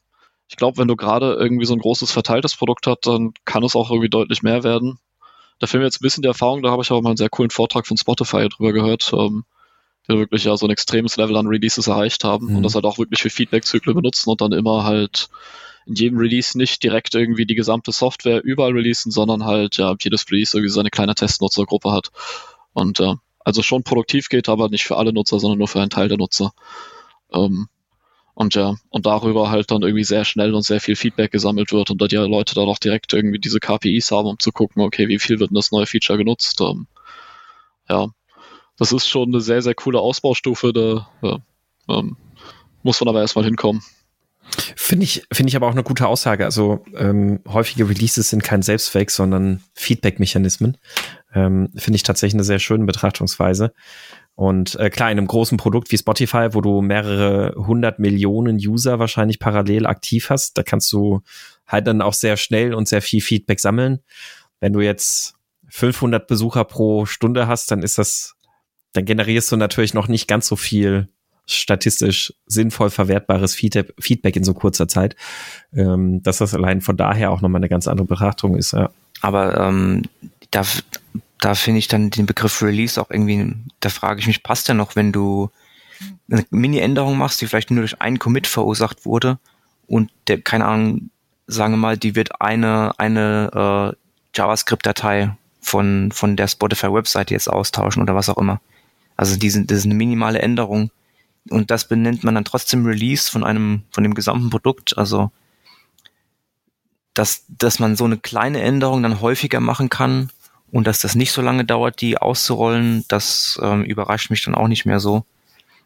ich glaube, wenn du gerade irgendwie so ein großes verteiltes Produkt hast, dann kann es auch irgendwie deutlich mehr werden. Da fehlt mir jetzt ein bisschen die Erfahrung, da habe ich aber mal einen sehr coolen Vortrag von Spotify drüber gehört, ähm, die wirklich ja so ein extremes Level an Releases erreicht haben mhm. und das halt auch wirklich für Feedback-Zyklen benutzen und dann immer halt in jedem Release nicht direkt irgendwie die gesamte Software überall releasen, sondern halt ja jedes Release irgendwie seine kleine Testnutzergruppe hat. Und ja, also schon produktiv geht, aber nicht für alle Nutzer, sondern nur für einen Teil der Nutzer. Ähm, und ja, und darüber halt dann irgendwie sehr schnell und sehr viel Feedback gesammelt wird und da die Leute dann auch direkt irgendwie diese KPIs haben, um zu gucken, okay, wie viel wird denn das neue Feature genutzt? Ähm, ja, das ist schon eine sehr, sehr coole Ausbaustufe, da ja, ähm, muss man aber erstmal hinkommen. Finde ich, finde ich aber auch eine gute Aussage. Also ähm, häufige Releases sind kein Selbstzweck, sondern Feedback-Mechanismen. Ähm, Finde ich tatsächlich eine sehr schöne Betrachtungsweise. Und äh, klar, in einem großen Produkt wie Spotify, wo du mehrere hundert Millionen User wahrscheinlich parallel aktiv hast, da kannst du halt dann auch sehr schnell und sehr viel Feedback sammeln. Wenn du jetzt 500 Besucher pro Stunde hast, dann ist das, dann generierst du natürlich noch nicht ganz so viel statistisch sinnvoll verwertbares Feedback in so kurzer Zeit, ähm, dass das allein von daher auch nochmal eine ganz andere Betrachtung ist. Ja. Aber ähm, da, da finde ich dann den Begriff Release auch irgendwie, da frage ich mich, passt der noch, wenn du eine Mini-Änderung machst, die vielleicht nur durch einen Commit verursacht wurde und der, keine Ahnung, sagen wir mal, die wird eine, eine äh, JavaScript-Datei von, von der Spotify-Website jetzt austauschen oder was auch immer. Also diese, das ist eine minimale Änderung und das benennt man dann trotzdem Release von einem, von dem gesamten Produkt. Also dass, dass man so eine kleine Änderung dann häufiger machen kann und dass das nicht so lange dauert, die auszurollen, das ähm, überrascht mich dann auch nicht mehr so.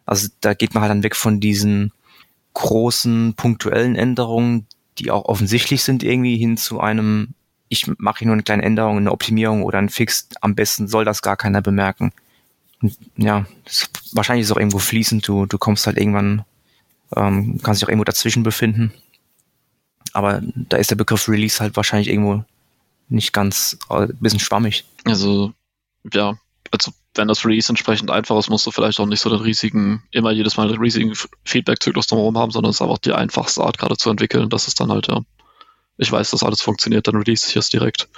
Also da geht man halt dann weg von diesen großen punktuellen Änderungen, die auch offensichtlich sind, irgendwie hin zu einem, ich mache hier nur eine kleine Änderung, eine Optimierung oder ein Fix, am besten soll das gar keiner bemerken. Ja, wahrscheinlich ist es auch irgendwo fließend, du, du kommst halt irgendwann, ähm, kannst dich auch irgendwo dazwischen befinden. Aber da ist der Begriff Release halt wahrscheinlich irgendwo nicht ganz, äh, bisschen schwammig. Also, ja, also wenn das Release entsprechend einfach ist, musst du vielleicht auch nicht so den riesigen, immer jedes Mal den riesigen Feedback-Zyklus drumherum haben, sondern es ist einfach die einfachste Art gerade zu entwickeln. Das ist dann halt, ja, ich weiß, dass alles funktioniert, dann release ich es direkt.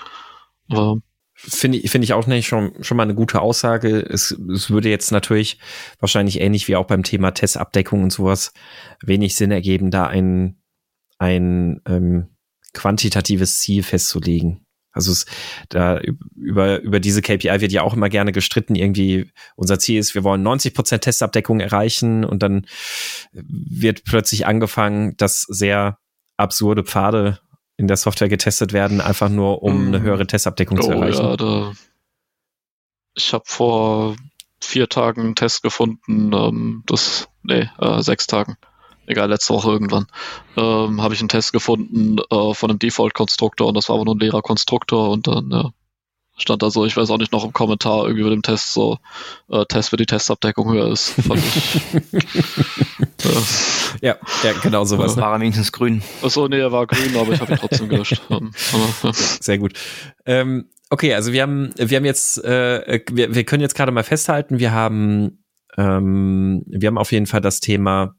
Aber Finde ich, finde ich auch nicht schon, schon mal eine gute Aussage. Es, es würde jetzt natürlich wahrscheinlich ähnlich wie auch beim Thema Testabdeckung und sowas wenig Sinn ergeben, da ein, ein ähm, quantitatives Ziel festzulegen. Also es, da über, über diese KPI wird ja auch immer gerne gestritten. Irgendwie unser Ziel ist, wir wollen 90 Prozent Testabdeckung erreichen und dann wird plötzlich angefangen, dass sehr absurde Pfade in der Software getestet werden, einfach nur um eine mhm. höhere Testabdeckung oh, zu erreichen. Ja, da, ich habe vor vier Tagen einen Test gefunden, ähm, das, nee, äh, sechs Tagen, egal, letzte Woche irgendwann, ähm, habe ich einen Test gefunden äh, von einem Default-Konstruktor und das war aber nur ein leerer Konstruktor und dann, ja, stand da so, ich weiß auch nicht, noch im Kommentar irgendwie über dem Test so, äh, Test, wenn die Testabdeckung höher ist. Fand ich. <laughs> ja. ja, genau sowas. <laughs> War er wenigstens grün. Achso, nee, er war grün, aber ich habe ihn trotzdem gelöscht. <laughs> Ähm, Sehr gut. Ähm, okay, also wir haben, wir haben jetzt, äh, wir, wir können jetzt gerade mal festhalten, wir haben, ähm, wir haben auf jeden Fall das Thema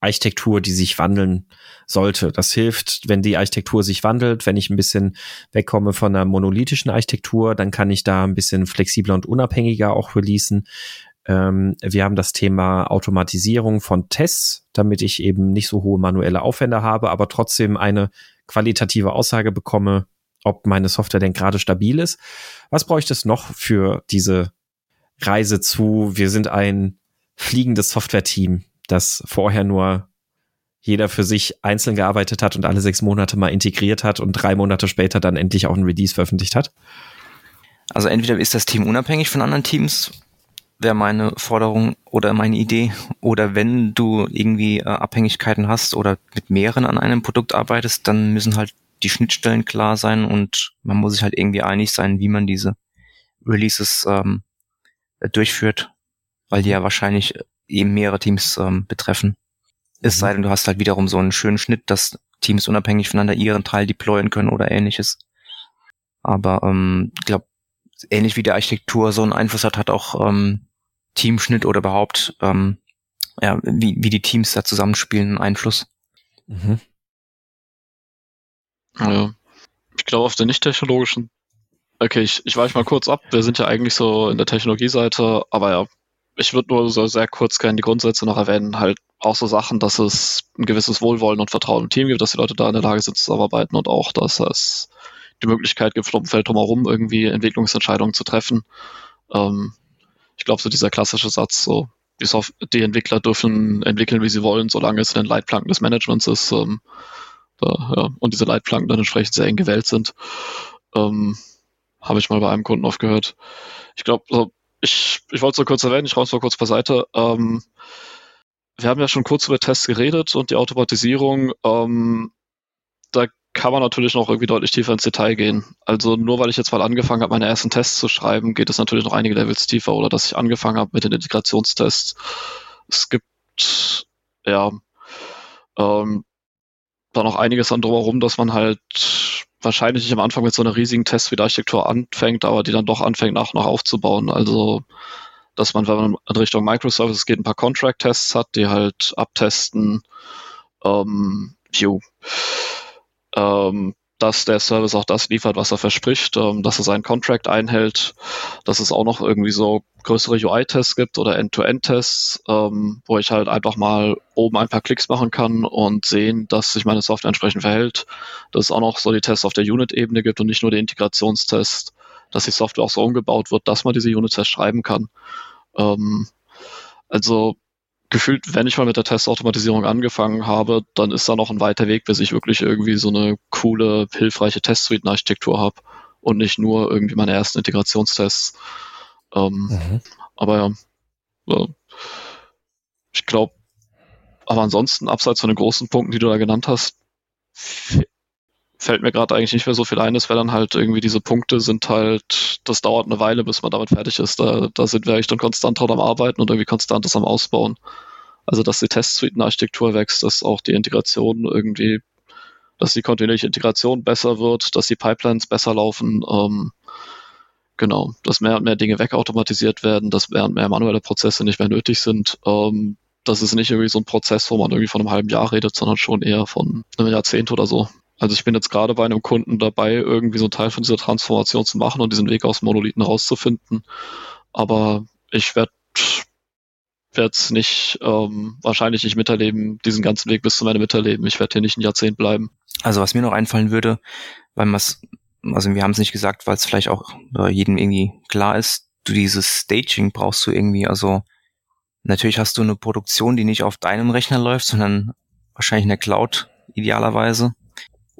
Architektur, die sich wandeln sollte. Das hilft, wenn die Architektur sich wandelt, wenn ich ein bisschen wegkomme von einer monolithischen Architektur, dann kann ich da ein bisschen flexibler und unabhängiger auch releasen. Ähm, wir haben das Thema Automatisierung von Tests, damit ich eben nicht so hohe manuelle Aufwände habe, aber trotzdem eine qualitative Aussage bekomme, ob meine Software denn gerade stabil ist. Was bräuchte es noch für diese Reise zu? Wir sind ein fliegendes Software-Team das vorher nur jeder für sich einzeln gearbeitet hat und alle sechs Monate mal integriert hat und drei Monate später dann endlich auch ein Release veröffentlicht hat? Also entweder ist das Team unabhängig von anderen Teams, wäre meine Forderung oder meine Idee. Oder wenn du irgendwie äh, Abhängigkeiten hast oder mit mehreren an einem Produkt arbeitest, dann müssen halt die Schnittstellen klar sein und man muss sich halt irgendwie einig sein, wie man diese Releases ähm, durchführt, weil die ja wahrscheinlich eben mehrere Teams ähm, betreffen. Es mhm. sei denn, du hast halt wiederum so einen schönen Schnitt, dass Teams unabhängig voneinander ihren Teil deployen können oder ähnliches. Aber ähm, ich glaube, ähnlich wie die Architektur so einen Einfluss hat, hat auch ähm, Teamschnitt oder überhaupt ähm, ja, wie, wie die Teams da zusammenspielen einen Einfluss. Mhm. Ja. Ich glaube, auf der nicht-technologischen Okay, ich, ich weiche mal kurz ab. Wir sind ja eigentlich so in der Technologieseite, aber ja, ich würde nur so sehr kurz gerne die Grundsätze noch erwähnen, halt auch so Sachen, dass es ein gewisses Wohlwollen und Vertrauen im Team gibt, dass die Leute da in der Lage sind zusammenarbeiten und auch, dass es die Möglichkeit gibt, vom Feld drumherum irgendwie Entwicklungsentscheidungen zu treffen. Ähm, ich glaube, so dieser klassische Satz, so die, Soft die Entwickler dürfen entwickeln, wie sie wollen, solange es in den Leitplanken des Managements ist ähm, da, ja, und diese Leitplanken dann entsprechend sehr eng gewählt sind. Ähm, Habe ich mal bei einem Kunden oft gehört. Ich glaube, so ich, ich wollte es nur kurz erwähnen, ich räume es mal kurz beiseite. Ähm, wir haben ja schon kurz über Tests geredet und die Automatisierung. Ähm, da kann man natürlich noch irgendwie deutlich tiefer ins Detail gehen. Also nur weil ich jetzt mal angefangen habe, meine ersten Tests zu schreiben, geht es natürlich noch einige Levels tiefer oder dass ich angefangen habe mit den Integrationstests. Es gibt ja ähm, da noch einiges dann drumherum, dass man halt wahrscheinlich nicht am Anfang mit so einer riesigen Test wie der Architektur anfängt, aber die dann doch anfängt nach und nach aufzubauen. Also, dass man, wenn man in Richtung Microservices geht, ein paar Contract-Tests hat, die halt abtesten, ähm, ähm, dass der Service auch das liefert, was er verspricht, ähm, dass er seinen Contract einhält, dass es auch noch irgendwie so größere UI-Tests gibt oder End-to-End-Tests, ähm, wo ich halt einfach mal oben ein paar Klicks machen kann und sehen, dass sich meine Software entsprechend verhält. Dass es auch noch so die Tests auf der Unit-Ebene gibt und nicht nur die Integrationstests, dass die Software auch so umgebaut wird, dass man diese Unit-Tests schreiben kann. Ähm, also gefühlt, wenn ich mal mit der Testautomatisierung angefangen habe, dann ist da noch ein weiter Weg, bis ich wirklich irgendwie so eine coole, hilfreiche Testsuite-Architektur habe und nicht nur irgendwie meine ersten Integrationstests. Ähm, mhm. Aber ja, ja. ich glaube, aber ansonsten, abseits von den großen Punkten, die du da genannt hast, fällt mir gerade eigentlich nicht mehr so viel ein. Es wäre dann halt irgendwie diese Punkte sind halt, das dauert eine Weile, bis man damit fertig ist. Da, da sind wir eigentlich dann konstant dran am Arbeiten und irgendwie konstant das am Ausbauen. Also, dass die Testsuite-Architektur wächst, dass auch die Integration irgendwie, dass die kontinuierliche Integration besser wird, dass die Pipelines besser laufen. Ähm, genau, dass mehr und mehr Dinge wegautomatisiert werden, dass mehr und mehr manuelle Prozesse nicht mehr nötig sind. Ähm, das ist nicht irgendwie so ein Prozess, wo man irgendwie von einem halben Jahr redet, sondern schon eher von einem Jahrzehnt oder so. Also ich bin jetzt gerade bei einem Kunden dabei, irgendwie so einen Teil von dieser Transformation zu machen und diesen Weg aus Monolithen rauszufinden. Aber ich werde werde es nicht, ähm, wahrscheinlich nicht miterleben, diesen ganzen Weg bis zu meinem Miterleben. Ich werde hier nicht ein Jahrzehnt bleiben. Also was mir noch einfallen würde, weil man also wir haben es nicht gesagt, weil es vielleicht auch äh, jedem irgendwie klar ist, du dieses Staging brauchst du irgendwie, also natürlich hast du eine Produktion, die nicht auf deinem Rechner läuft, sondern wahrscheinlich in der Cloud idealerweise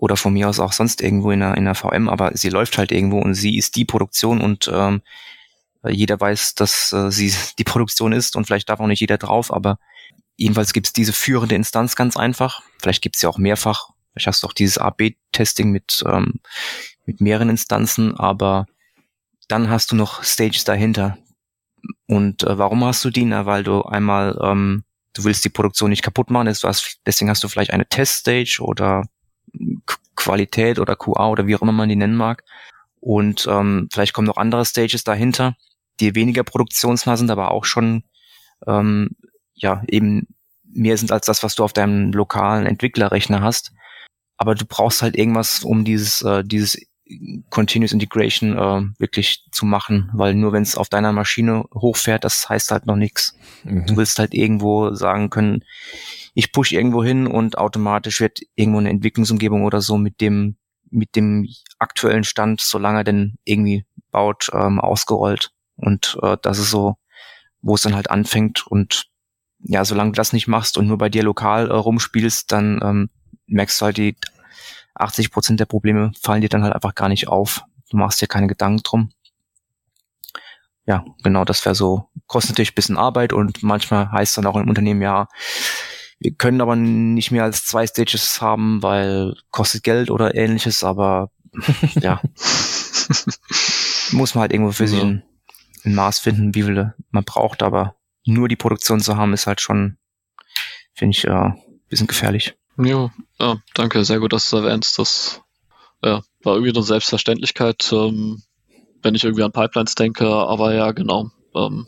oder von mir aus auch sonst irgendwo in der, in der VM, aber sie läuft halt irgendwo und sie ist die Produktion und ähm, jeder weiß, dass äh, sie <laughs> die Produktion ist und vielleicht darf auch nicht jeder drauf, aber jedenfalls gibt es diese führende Instanz ganz einfach. Vielleicht gibt es ja auch mehrfach. Vielleicht hast du auch dieses A-B-Testing mit, ähm, mit mehreren Instanzen, aber dann hast du noch Stages dahinter. Und äh, warum hast du die? Na, weil du einmal, ähm, du willst die Produktion nicht kaputt machen, deswegen hast du vielleicht eine Teststage oder Qualität oder QA oder wie auch immer man die nennen mag. Und ähm, vielleicht kommen noch andere Stages dahinter, die weniger produktionsnah sind, aber auch schon ähm, ja eben mehr sind als das, was du auf deinem lokalen Entwicklerrechner hast. Aber du brauchst halt irgendwas, um dieses, äh, dieses Continuous Integration äh, wirklich zu machen, weil nur wenn es auf deiner Maschine hochfährt, das heißt halt noch nichts. Mhm. Du willst halt irgendwo sagen können, ich push irgendwo hin und automatisch wird irgendwo eine Entwicklungsumgebung oder so mit dem mit dem aktuellen Stand, solange er denn irgendwie baut, ähm, ausgerollt. Und äh, das ist so, wo es dann halt anfängt. Und ja, solange du das nicht machst und nur bei dir lokal äh, rumspielst, dann ähm, merkst du halt, die 80 Prozent der Probleme fallen dir dann halt einfach gar nicht auf. Du machst dir keine Gedanken drum. Ja, genau, das wäre so, kostet natürlich bisschen Arbeit und manchmal heißt dann auch im Unternehmen, ja, wir können aber nicht mehr als zwei Stages haben, weil kostet Geld oder ähnliches, aber <laughs> ja. Muss man halt irgendwo für sich ein, ein Maß finden, wie viel man braucht, aber nur die Produktion zu haben, ist halt schon, finde ich, äh, bisschen gefährlich. Ja, ja, danke, sehr gut, dass du erwähnst. Das ja, war irgendwie eine Selbstverständlichkeit, ähm, wenn ich irgendwie an Pipelines denke, aber ja, genau. Ähm,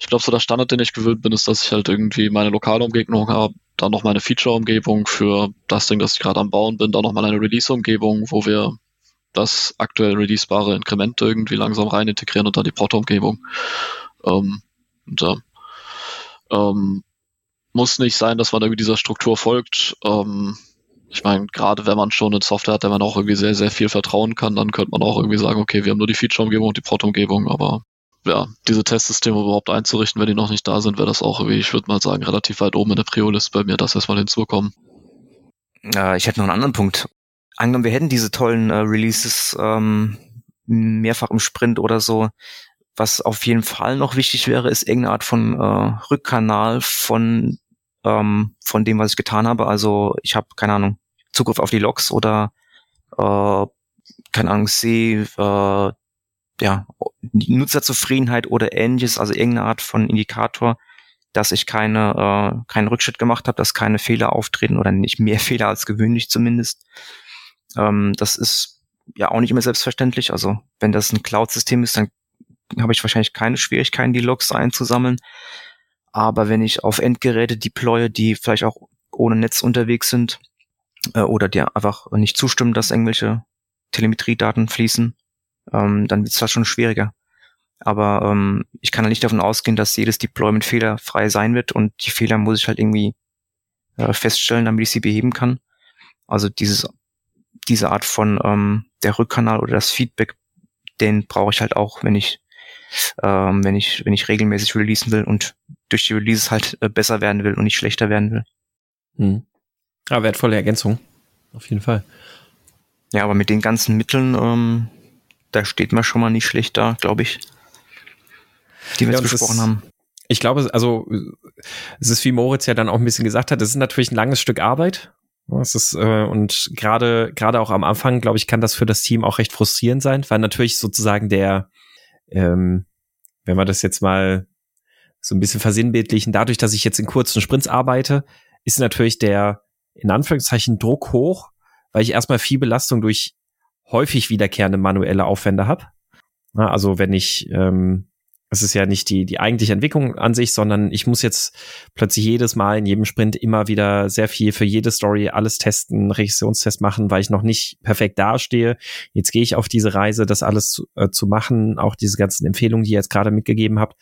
ich glaube, so der Standard, den ich gewöhnt bin, ist, dass ich halt irgendwie meine lokale Umgebung habe, dann noch meine Feature-Umgebung für das Ding, das ich gerade am Bauen bin, dann noch mal eine Release-Umgebung, wo wir das aktuell releasebare Inkrement irgendwie langsam rein integrieren und dann die Proto-Umgebung. Ähm, und, äh, ähm, muss nicht sein, dass man irgendwie dieser Struktur folgt. Ähm, ich meine, gerade wenn man schon eine Software hat, der man auch irgendwie sehr, sehr viel vertrauen kann, dann könnte man auch irgendwie sagen, okay, wir haben nur die Feature-Umgebung und die Proto-Umgebung, aber ja, diese Testsysteme überhaupt einzurichten, wenn die noch nicht da sind, wäre das auch irgendwie, ich würde mal sagen, relativ weit oben in der Prio-List bei mir, das erstmal hinzukommen. Äh, ich hätte noch einen anderen Punkt. Angenommen, wir hätten diese tollen äh, Releases ähm, mehrfach im Sprint oder so. Was auf jeden Fall noch wichtig wäre, ist irgendeine Art von äh, Rückkanal von ähm, von dem, was ich getan habe. Also ich habe keine Ahnung Zugriff auf die Logs oder äh, keine Ahnung sehe äh, ja, Nutzerzufriedenheit oder ähnliches, also irgendeine Art von Indikator, dass ich keine, äh, keinen Rückschritt gemacht habe, dass keine Fehler auftreten oder nicht mehr <laughs> Fehler als gewöhnlich zumindest. Ähm, das ist ja auch nicht immer selbstverständlich. Also wenn das ein Cloud-System ist, dann habe ich wahrscheinlich keine Schwierigkeiten, die Logs einzusammeln. Aber wenn ich auf Endgeräte deploye, die vielleicht auch ohne Netz unterwegs sind äh, oder die einfach nicht zustimmen, dass irgendwelche Telemetriedaten fließen, ähm, dann wird es halt schon schwieriger. Aber ähm, ich kann halt nicht davon ausgehen, dass jedes Deployment fehlerfrei sein wird und die Fehler muss ich halt irgendwie äh, feststellen, damit ich sie beheben kann. Also dieses, diese Art von ähm, der Rückkanal oder das Feedback, den brauche ich halt auch, wenn ich ähm, wenn ich wenn ich regelmäßig releasen will und durch die Releases halt äh, besser werden will und nicht schlechter werden will. Hm. Ja, wertvolle Ergänzung. Auf jeden Fall. Ja, aber mit den ganzen Mitteln ähm, da steht man schon mal nicht schlecht da, glaube ich. Die wir ja, jetzt besprochen ist, haben. Ich glaube, also es ist, wie Moritz ja dann auch ein bisschen gesagt hat, es ist natürlich ein langes Stück Arbeit. Es ist, äh, und gerade, gerade auch am Anfang, glaube ich, kann das für das Team auch recht frustrierend sein, weil natürlich sozusagen der, ähm, wenn wir das jetzt mal so ein bisschen versinnbildlichen, dadurch, dass ich jetzt in kurzen Sprints arbeite, ist natürlich der, in Anführungszeichen, Druck hoch, weil ich erstmal viel Belastung durch häufig wiederkehrende manuelle Aufwände habe. Also wenn ich, ähm, es ist ja nicht die, die eigentliche Entwicklung an sich, sondern ich muss jetzt plötzlich jedes Mal in jedem Sprint immer wieder sehr viel für jede Story alles testen, Regressionstest machen, weil ich noch nicht perfekt dastehe. Jetzt gehe ich auf diese Reise, das alles zu, äh, zu machen, auch diese ganzen Empfehlungen, die ihr jetzt gerade mitgegeben habt.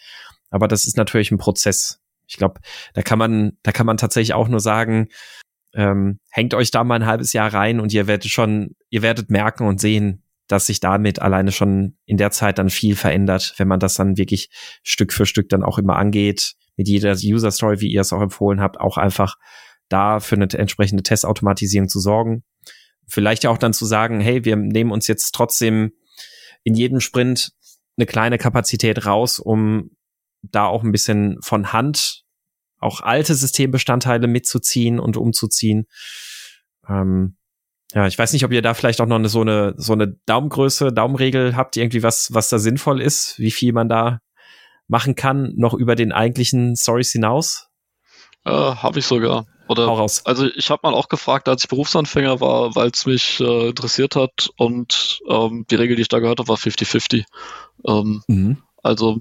Aber das ist natürlich ein Prozess. Ich glaube, da kann man, da kann man tatsächlich auch nur sagen, ähm, hängt euch da mal ein halbes Jahr rein und ihr werdet schon, ihr werdet merken und sehen, dass sich damit alleine schon in der Zeit dann viel verändert, wenn man das dann wirklich Stück für Stück dann auch immer angeht, mit jeder User Story, wie ihr es auch empfohlen habt, auch einfach da für eine entsprechende Testautomatisierung zu sorgen. Vielleicht ja auch dann zu sagen, hey, wir nehmen uns jetzt trotzdem in jedem Sprint eine kleine Kapazität raus, um da auch ein bisschen von Hand auch alte Systembestandteile mitzuziehen und umzuziehen. Ähm, Ja, ich weiß nicht, ob ihr da vielleicht auch noch eine, so eine so eine Daumengröße, Daumenregel habt, irgendwie was, was da sinnvoll ist, wie viel man da machen kann, noch über den eigentlichen Stories hinaus? Äh, habe ich sogar. Oder, raus. Also ich habe mal auch gefragt, als ich Berufsanfänger war, weil es mich äh, interessiert hat und ähm, die Regel, die ich da gehört habe, war 50-50. Ähm, mhm. Also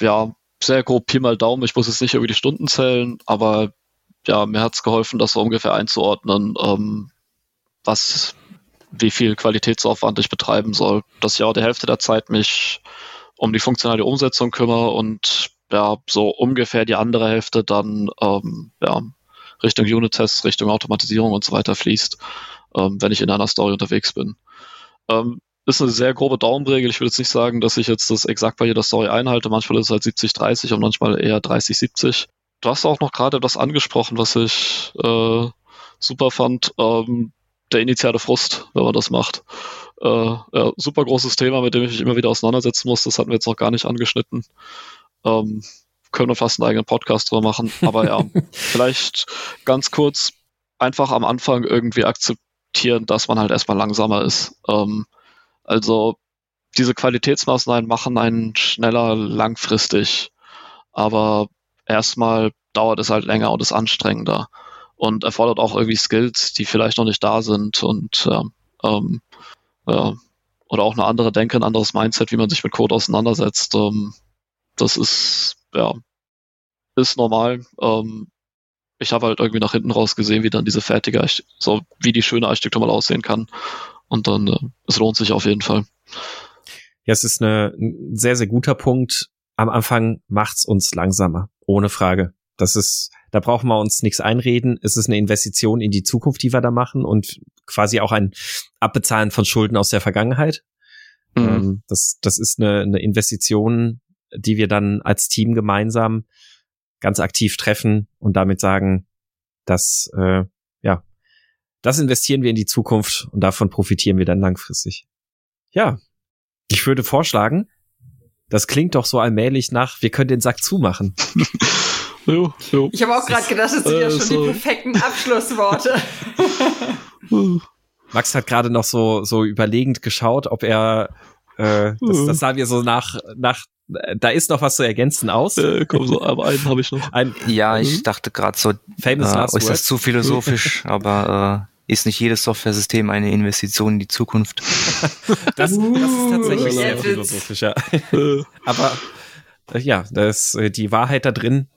ja, sehr grob Pi mal Daumen. Ich muss jetzt nicht über die Stunden zählen, aber ja, mir hat es geholfen, das so ungefähr einzuordnen, ähm, was, wie viel Qualitätsaufwand ich betreiben soll. Dass ich auch die Hälfte der Zeit mich um die funktionale Umsetzung kümmere und ja, so ungefähr die andere Hälfte dann ähm, ja, Richtung Unit-Tests, Richtung Automatisierung und so weiter fließt, ähm, wenn ich in einer Story unterwegs bin. Ähm, ist eine sehr grobe Daumenregel. Ich würde jetzt nicht sagen, dass ich jetzt das exakt bei jeder Story einhalte. Manchmal ist es halt 70-30 und manchmal eher 30-70. Du hast auch noch gerade das angesprochen, was ich äh, super fand. Ähm, der initiale Frust, wenn man das macht. Äh, ja, super großes Thema, mit dem ich mich immer wieder auseinandersetzen muss. Das hatten wir jetzt noch gar nicht angeschnitten. Ähm, können wir fast einen eigenen Podcast drüber machen. Aber ja, <laughs> vielleicht ganz kurz einfach am Anfang irgendwie akzeptieren, dass man halt erstmal langsamer ist. Ähm, also diese Qualitätsmaßnahmen machen einen schneller langfristig. Aber erstmal dauert es halt länger und ist anstrengender und erfordert auch irgendwie Skills, die vielleicht noch nicht da sind und ähm, ja, oder auch eine andere Denke, ein anderes Mindset, wie man sich mit Code auseinandersetzt. Ähm, das ist ja ist normal. Ähm, ich habe halt irgendwie nach hinten raus gesehen, wie dann diese fertige, so wie die schöne Architektur mal aussehen kann. Und dann, äh, es lohnt sich auf jeden Fall. Ja, es ist eine, ein sehr, sehr guter Punkt. Am Anfang macht's uns langsamer, ohne Frage. Das ist, da brauchen wir uns nichts einreden. Es ist eine Investition in die Zukunft, die wir da machen und quasi auch ein Abbezahlen von Schulden aus der Vergangenheit. Mhm. Ähm, das, das ist eine, eine Investition, die wir dann als Team gemeinsam ganz aktiv treffen und damit sagen, dass äh, das investieren wir in die Zukunft und davon profitieren wir dann langfristig. Ja, ich würde vorschlagen, das klingt doch so allmählich nach, wir können den Sack zumachen. <laughs> jo, jo. Ich habe auch gerade gedacht, das sind äh, ja schon so. die perfekten Abschlussworte. <laughs> Max hat gerade noch so, so überlegend geschaut, ob er, äh, das, das sah mir so nach, nach, da ist noch was zu ergänzen aus. Äh, komm, so, aber einen habe ich noch. Ein, ja, ich mhm. dachte gerade so, Famous äh, ist das zu philosophisch, <laughs> aber äh, ist nicht jedes Software-System eine Investition in die Zukunft? <laughs> das, das ist tatsächlich sehr philosophisch, ja. <laughs> aber äh, ja, das, äh, die Wahrheit da drin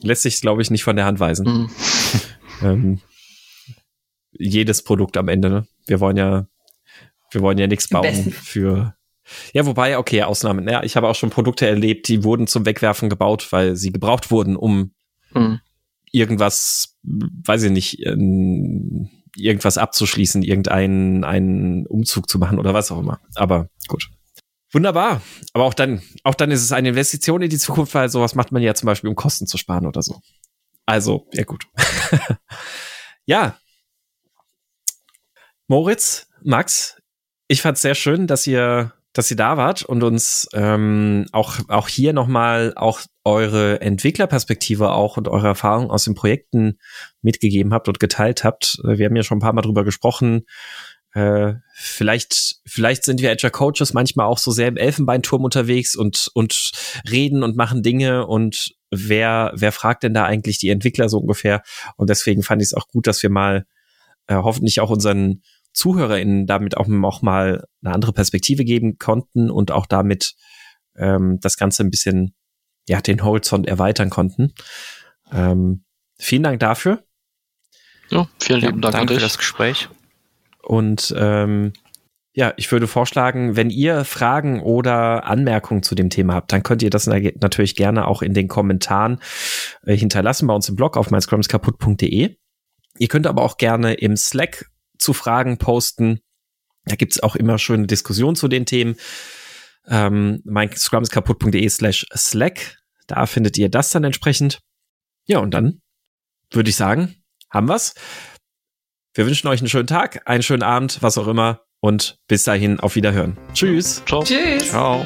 lässt sich, glaube ich, nicht von der Hand weisen. Mhm. <laughs> ähm, jedes Produkt am Ende. Ne? Wir wollen ja, wir wollen ja nichts bauen für. Ja, wobei, okay, Ausnahmen. Ja, ich habe auch schon Produkte erlebt, die wurden zum Wegwerfen gebaut, weil sie gebraucht wurden, um mhm. irgendwas, weiß ich nicht, irgendwas abzuschließen, irgendeinen einen Umzug zu machen oder was auch immer. Aber gut. Wunderbar. Aber auch dann, auch dann ist es eine Investition in die Zukunft, weil sowas macht man ja zum Beispiel, um Kosten zu sparen oder so. Also, ja gut. <laughs> ja, Moritz, Max, ich fand es sehr schön, dass ihr, dass ihr da wart und uns ähm, auch, auch hier nochmal auch eure Entwicklerperspektive auch und eure Erfahrungen aus den Projekten mitgegeben habt und geteilt habt. Wir haben ja schon ein paar Mal drüber gesprochen. Äh, vielleicht, vielleicht sind wir Agile Coaches manchmal auch so sehr im Elfenbeinturm unterwegs und, und reden und machen Dinge und wer, wer fragt denn da eigentlich die Entwickler so ungefähr? Und deswegen fand ich es auch gut, dass wir mal äh, hoffentlich auch unseren ZuhörerInnen damit auch, auch mal eine andere Perspektive geben konnten und auch damit ähm, das Ganze ein bisschen, ja, den Horizont erweitern konnten. Ähm, vielen Dank dafür. Ja, vielen lieben ja, Dank danke für das Gespräch. Und ähm, ja, ich würde vorschlagen, wenn ihr Fragen oder Anmerkungen zu dem Thema habt, dann könnt ihr das natürlich gerne auch in den Kommentaren äh, hinterlassen bei uns im Blog auf meinscrumskaputt.de. Ihr könnt aber auch gerne im Slack zu Fragen posten. Da gibt's auch immer schöne Diskussionen zu den Themen. Ähm, mein Scrum ist kaputt.de slash Slack. Da findet ihr das dann entsprechend. Ja, und dann würde ich sagen, haben wir's. Wir wünschen euch einen schönen Tag, einen schönen Abend, was auch immer. Und bis dahin auf Wiederhören. Tschüss. Ciao. Tschüss. Ciao.